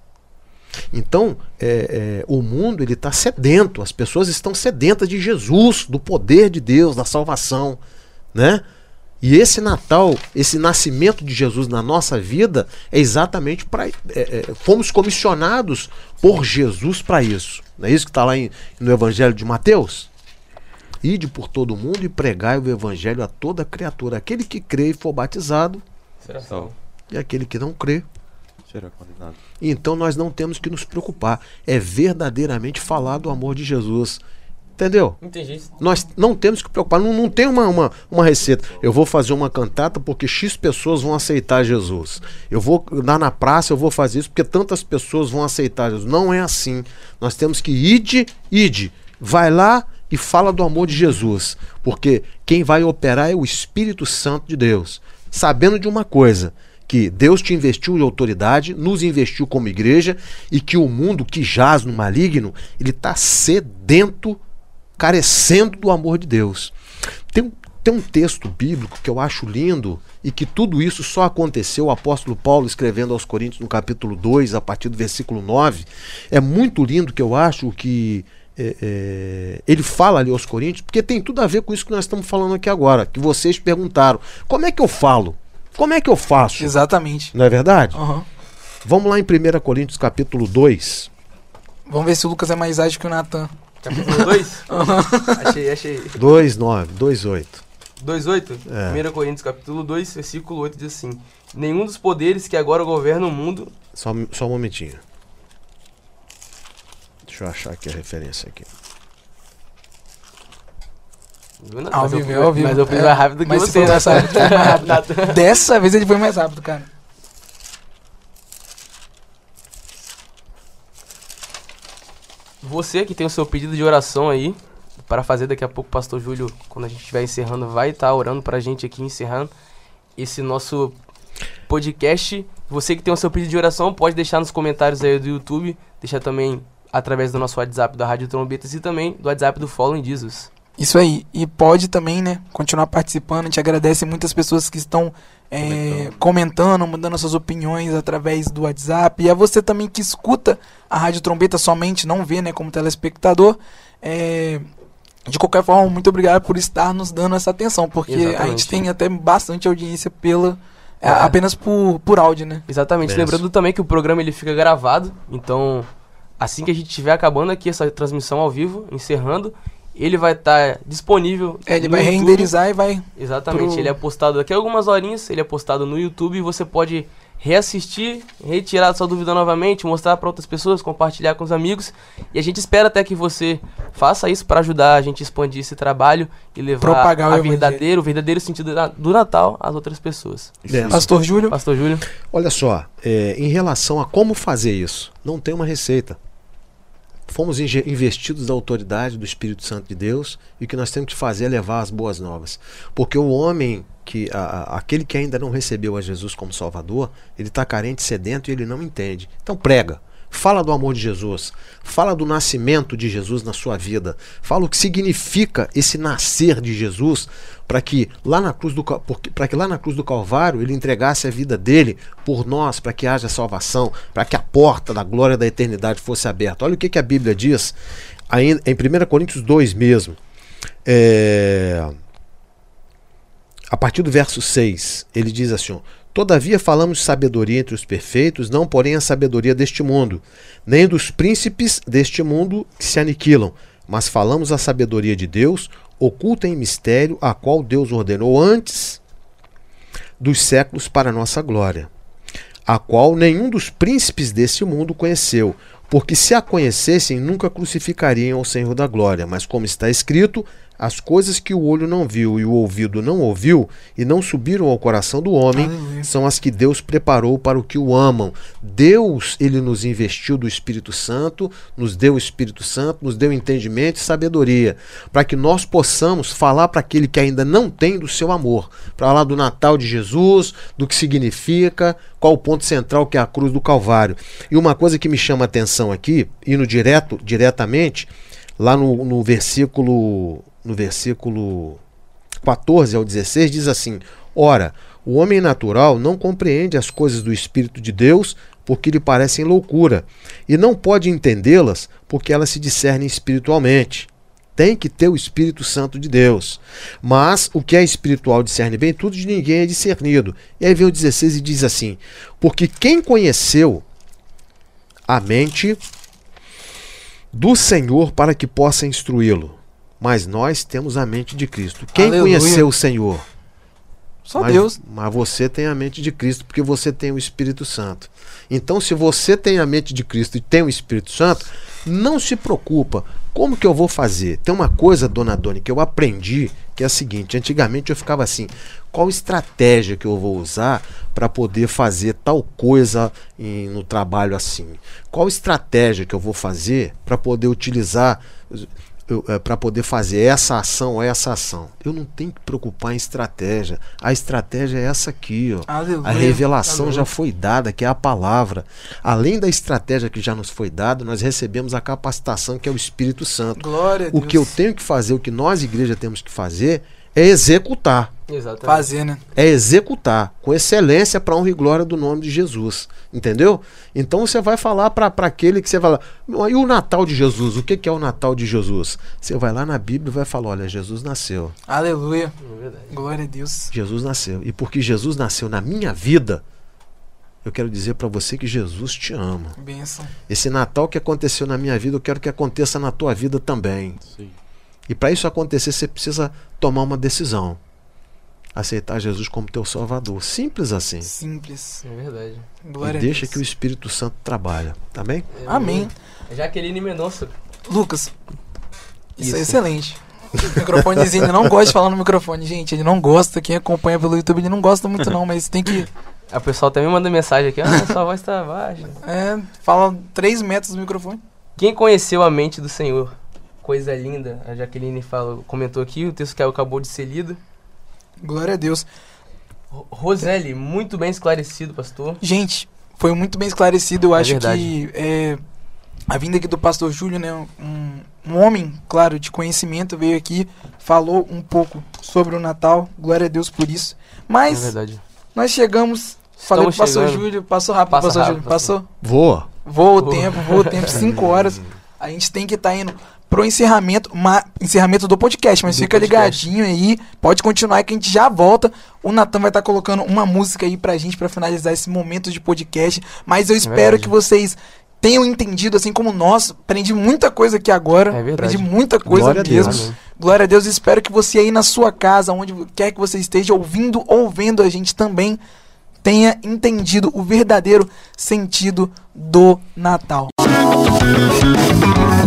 Então, é, é, o mundo ele está sedento, as pessoas estão sedentas de Jesus, do poder de Deus, da salvação, né? E esse Natal, esse nascimento de Jesus na nossa vida é exatamente para. fomos comissionados por Jesus para isso. Não é isso que está lá em- no Evangelho de Mateus? Ide por todo mundo e pregai o Evangelho a toda criatura. Aquele que crê e for batizado, Será Salvo. e aquele que não crê. Será condenado. Então nós não temos que nos preocupar. É verdadeiramente falar do amor de Jesus. Entendeu? Entendi. Nós não temos que preocupar, não, não tem uma, uma, uma receita. Eu vou fazer uma cantata porque X pessoas vão aceitar Jesus. Eu vou lá na praça, eu vou fazer isso porque tantas pessoas vão aceitar Jesus. Não é assim. Nós temos que ide, ide. Vai lá e fala do amor de Jesus. Porque quem vai operar é o Espírito Santo de Deus. Sabendo de uma coisa, que Deus te investiu em autoridade, nos investiu como igreja e que o mundo que jaz no maligno, ele está sedento carecendo do amor de Deus. Tem, um- tem um texto bíblico que eu acho lindo e que tudo isso só aconteceu o apóstolo Paulo escrevendo aos Coríntios no capítulo 2, a partir do versículo 9. É muito lindo que eu acho que é, é, ele fala ali aos Coríntios, porque tem tudo a ver com isso que nós estamos falando aqui agora, que vocês perguntaram. Como é que eu falo? Como é que eu faço? Exatamente. Não é verdade? Aham. Vamos lá em 1 Coríntios capítulo 2. Vamos ver se o Lucas é mais ágil que o Natan. Capítulo 2? achei, achei. 2, 9, 2, 8. 2,8? É. 1 Coríntios capítulo 2, versículo 8 diz assim: Nenhum dos poderes que agora governam o mundo. Só, só um momentinho. Deixa eu achar aqui a referência aqui. Viu, né? Ao Mas eu vivo, fui- ao vivo. Mas eu fui É, mais rápido que mas você, for né? foi mais rápido. Dessa vez ele foi mais rápido, cara. Você que tem o seu pedido de oração aí, para fazer daqui a pouco, pastor Júlio, quando a gente estiver encerrando, vai estar orando pra gente aqui, encerrando esse nosso podcast. Você que tem o seu pedido de oração, pode deixar nos comentários aí do YouTube, deixar também através do nosso WhatsApp da Rádio Trombetas e também do WhatsApp do Following Jesus. Isso aí. E pode também, né, continuar participando. A gente agradece muitas pessoas que estão é, comentando, mandando suas opiniões através do WhatsApp. E a você também que escuta a Rádio Trombeta somente, não vê, né, como telespectador. É, de qualquer forma, muito obrigado por estar nos dando essa atenção, porque a Exatamente. gente tem até bastante audiência pela, É, apenas por, por áudio, né? Exatamente. Lembrando também que o programa ele fica gravado, então assim que a gente estiver acabando aqui essa transmissão ao vivo, encerrando, ele vai estar disponível. É, ele vai YouTube. renderizar e vai. Exatamente. pro- Ele é postado daqui a algumas horinhas, ele é postado no YouTube e você pode reassistir, retirar sua dúvida novamente, mostrar para outras pessoas, compartilhar com os amigos. E a gente espera até que você faça isso para ajudar a gente a expandir esse trabalho e levar Propagar o verdadeiro, o verdadeiro sentido do Natal às outras pessoas. Benção. Pastor Júlio. Pastor Júlio. Olha só, é, em relação a como fazer isso, não tem uma receita. Fomos investidos da autoridade do Espírito Santo de Deus e o que nós temos que fazer é levar as boas novas. Porque o homem, que a- aquele que ainda não recebeu a Jesus como Salvador, ele está carente, sedento e ele não entende. Então prega. Fala do amor de Jesus, fala do nascimento de Jesus na sua vida, fala o que significa esse nascer de Jesus para que lá na cruz do para que lá na cruz do Calvário ele entregasse a vida dele por nós, para que haja salvação, para que a porta da glória da eternidade fosse aberta. Olha o que, que a Bíblia diz em 1 Coríntios 2 mesmo. É, a partir do verso 6, ele diz assim: Todavia falamos sabedoria entre os perfeitos, não porém a sabedoria deste mundo, nem dos príncipes deste mundo que se aniquilam, mas falamos a sabedoria de Deus, oculta em mistério, a qual Deus ordenou antes dos séculos para nossa glória, a qual nenhum dos príncipes deste mundo conheceu, porque se a conhecessem, nunca crucificariam o Senhor da glória, mas como está escrito, as coisas que o olho não viu e o ouvido não ouviu e não subiram ao coração do homem Aleluia. são as que Deus preparou para o que o amam. Deus, ele nos investiu do Espírito Santo, nos deu o Espírito Santo, nos deu entendimento e sabedoria, para que nós possamos falar para aquele que ainda não tem do seu amor, para falar do Natal de Jesus, do que significa, qual o ponto central que é a cruz do Calvário. E uma coisa que me chama a atenção aqui, indo direto, diretamente, lá no, no versículo no versículo 14 ao 16 diz assim: Ora, o homem natural não compreende as coisas do Espírito de Deus porque lhe parecem loucura, e não pode entendê-las porque elas se discernem espiritualmente. Tem que ter o Espírito Santo de Deus. Mas o que é espiritual discerne bem, tudo de ninguém é discernido. E aí vem o 16 e diz assim: Porque quem conheceu a mente do Senhor para que possa instruí-lo? Mas nós temos a mente de Cristo. Quem Aleluia. conheceu o Senhor? Só mas, Deus. Mas você tem a mente de Cristo porque você tem o Espírito Santo. Então, se você tem a mente de Cristo e tem o Espírito Santo, não se preocupa. Como que eu vou fazer? Tem uma coisa, dona Doni, que eu aprendi que é a seguinte: antigamente eu ficava assim, qual estratégia que eu vou usar para poder fazer tal coisa em- no trabalho assim? Qual estratégia que eu vou fazer para poder utilizar para poder fazer essa ação ou essa ação? Eu não tenho que preocupar em estratégia. A estratégia é essa aqui, ó. Aleluia. A revelação Aleluia. já foi dada, que é a palavra. Além da estratégia que já nos foi dada, nós recebemos a capacitação que é o Espírito Santo. Glória a O Deus. que eu tenho que fazer, o que nós, igreja, temos que fazer é executar. Exatamente. Fazer, né? É executar com excelência para honra e glória do nome de Jesus. Entendeu? Então você vai falar para aquele que você vai lá. E o Natal de Jesus? O que, que é o Natal de Jesus? Você vai lá na Bíblia e vai falar: olha, Jesus nasceu. Aleluia. É. Glória a Deus. Jesus nasceu. E porque Jesus nasceu na minha vida, eu quero dizer para você que Jesus te ama. Benção. Esse Natal que aconteceu na minha vida, eu quero que aconteça na tua vida também. E para isso acontecer, você precisa tomar uma decisão. Aceitar Jesus como teu Salvador. Simples assim. Simples. É verdade. Glória e a deixa Deus. que o Espírito Santo trabalhe. Tá bem? É, Amém. Jaqueline Mendonça. Lucas, isso, é Isso. excelente. O microfonezinho, ele não gosta de falar no microfone, gente. Ele não gosta. Quem acompanha pelo YouTube, ele não gosta muito, não, mas tem que. A pessoal até me manda mensagem aqui, ah, sua voz tá baixa. É, fala 3 metros do microfone. Quem conheceu a mente do Senhor? Coisa linda. A Jaqueline falou, comentou aqui, o texto que acabou de ser lido. Glória a Deus. Ro- Roseli, muito bem esclarecido, pastor. Gente, foi muito bem esclarecido. Eu É acho verdade. que é, a vinda aqui do pastor Júlio, né? Um, um homem, claro, de conhecimento, veio aqui, falou um pouco sobre o Natal. Glória a Deus por isso. É Mas verdade. nós chegamos. Falei pro Estamos pastor chegando. Júlio, passou rápido, Passa pastor rápido, Júlio, passou. Voa. Voa o Voa. tempo, voa o tempo, 5 horas. a gente tem que estar indo pro encerramento, ma- encerramento do podcast, mas Do fica podcast. ligadinho aí, pode continuar que a gente já volta. O Natan vai estar colocando uma música aí pra gente pra finalizar esse momento de podcast, mas eu espero verdade. que vocês tenham entendido, assim como nós, aprendi muita coisa aqui agora, É verdade. aprendi muita coisa Glória a mesmo. Deus. Glória a Deus, espero que você aí na sua casa, onde quer que você esteja ouvindo ou vendo a gente também, tenha entendido o verdadeiro sentido do Natal.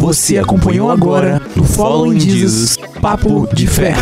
Você acompanhou agora no Following Jesus Papo de Fé.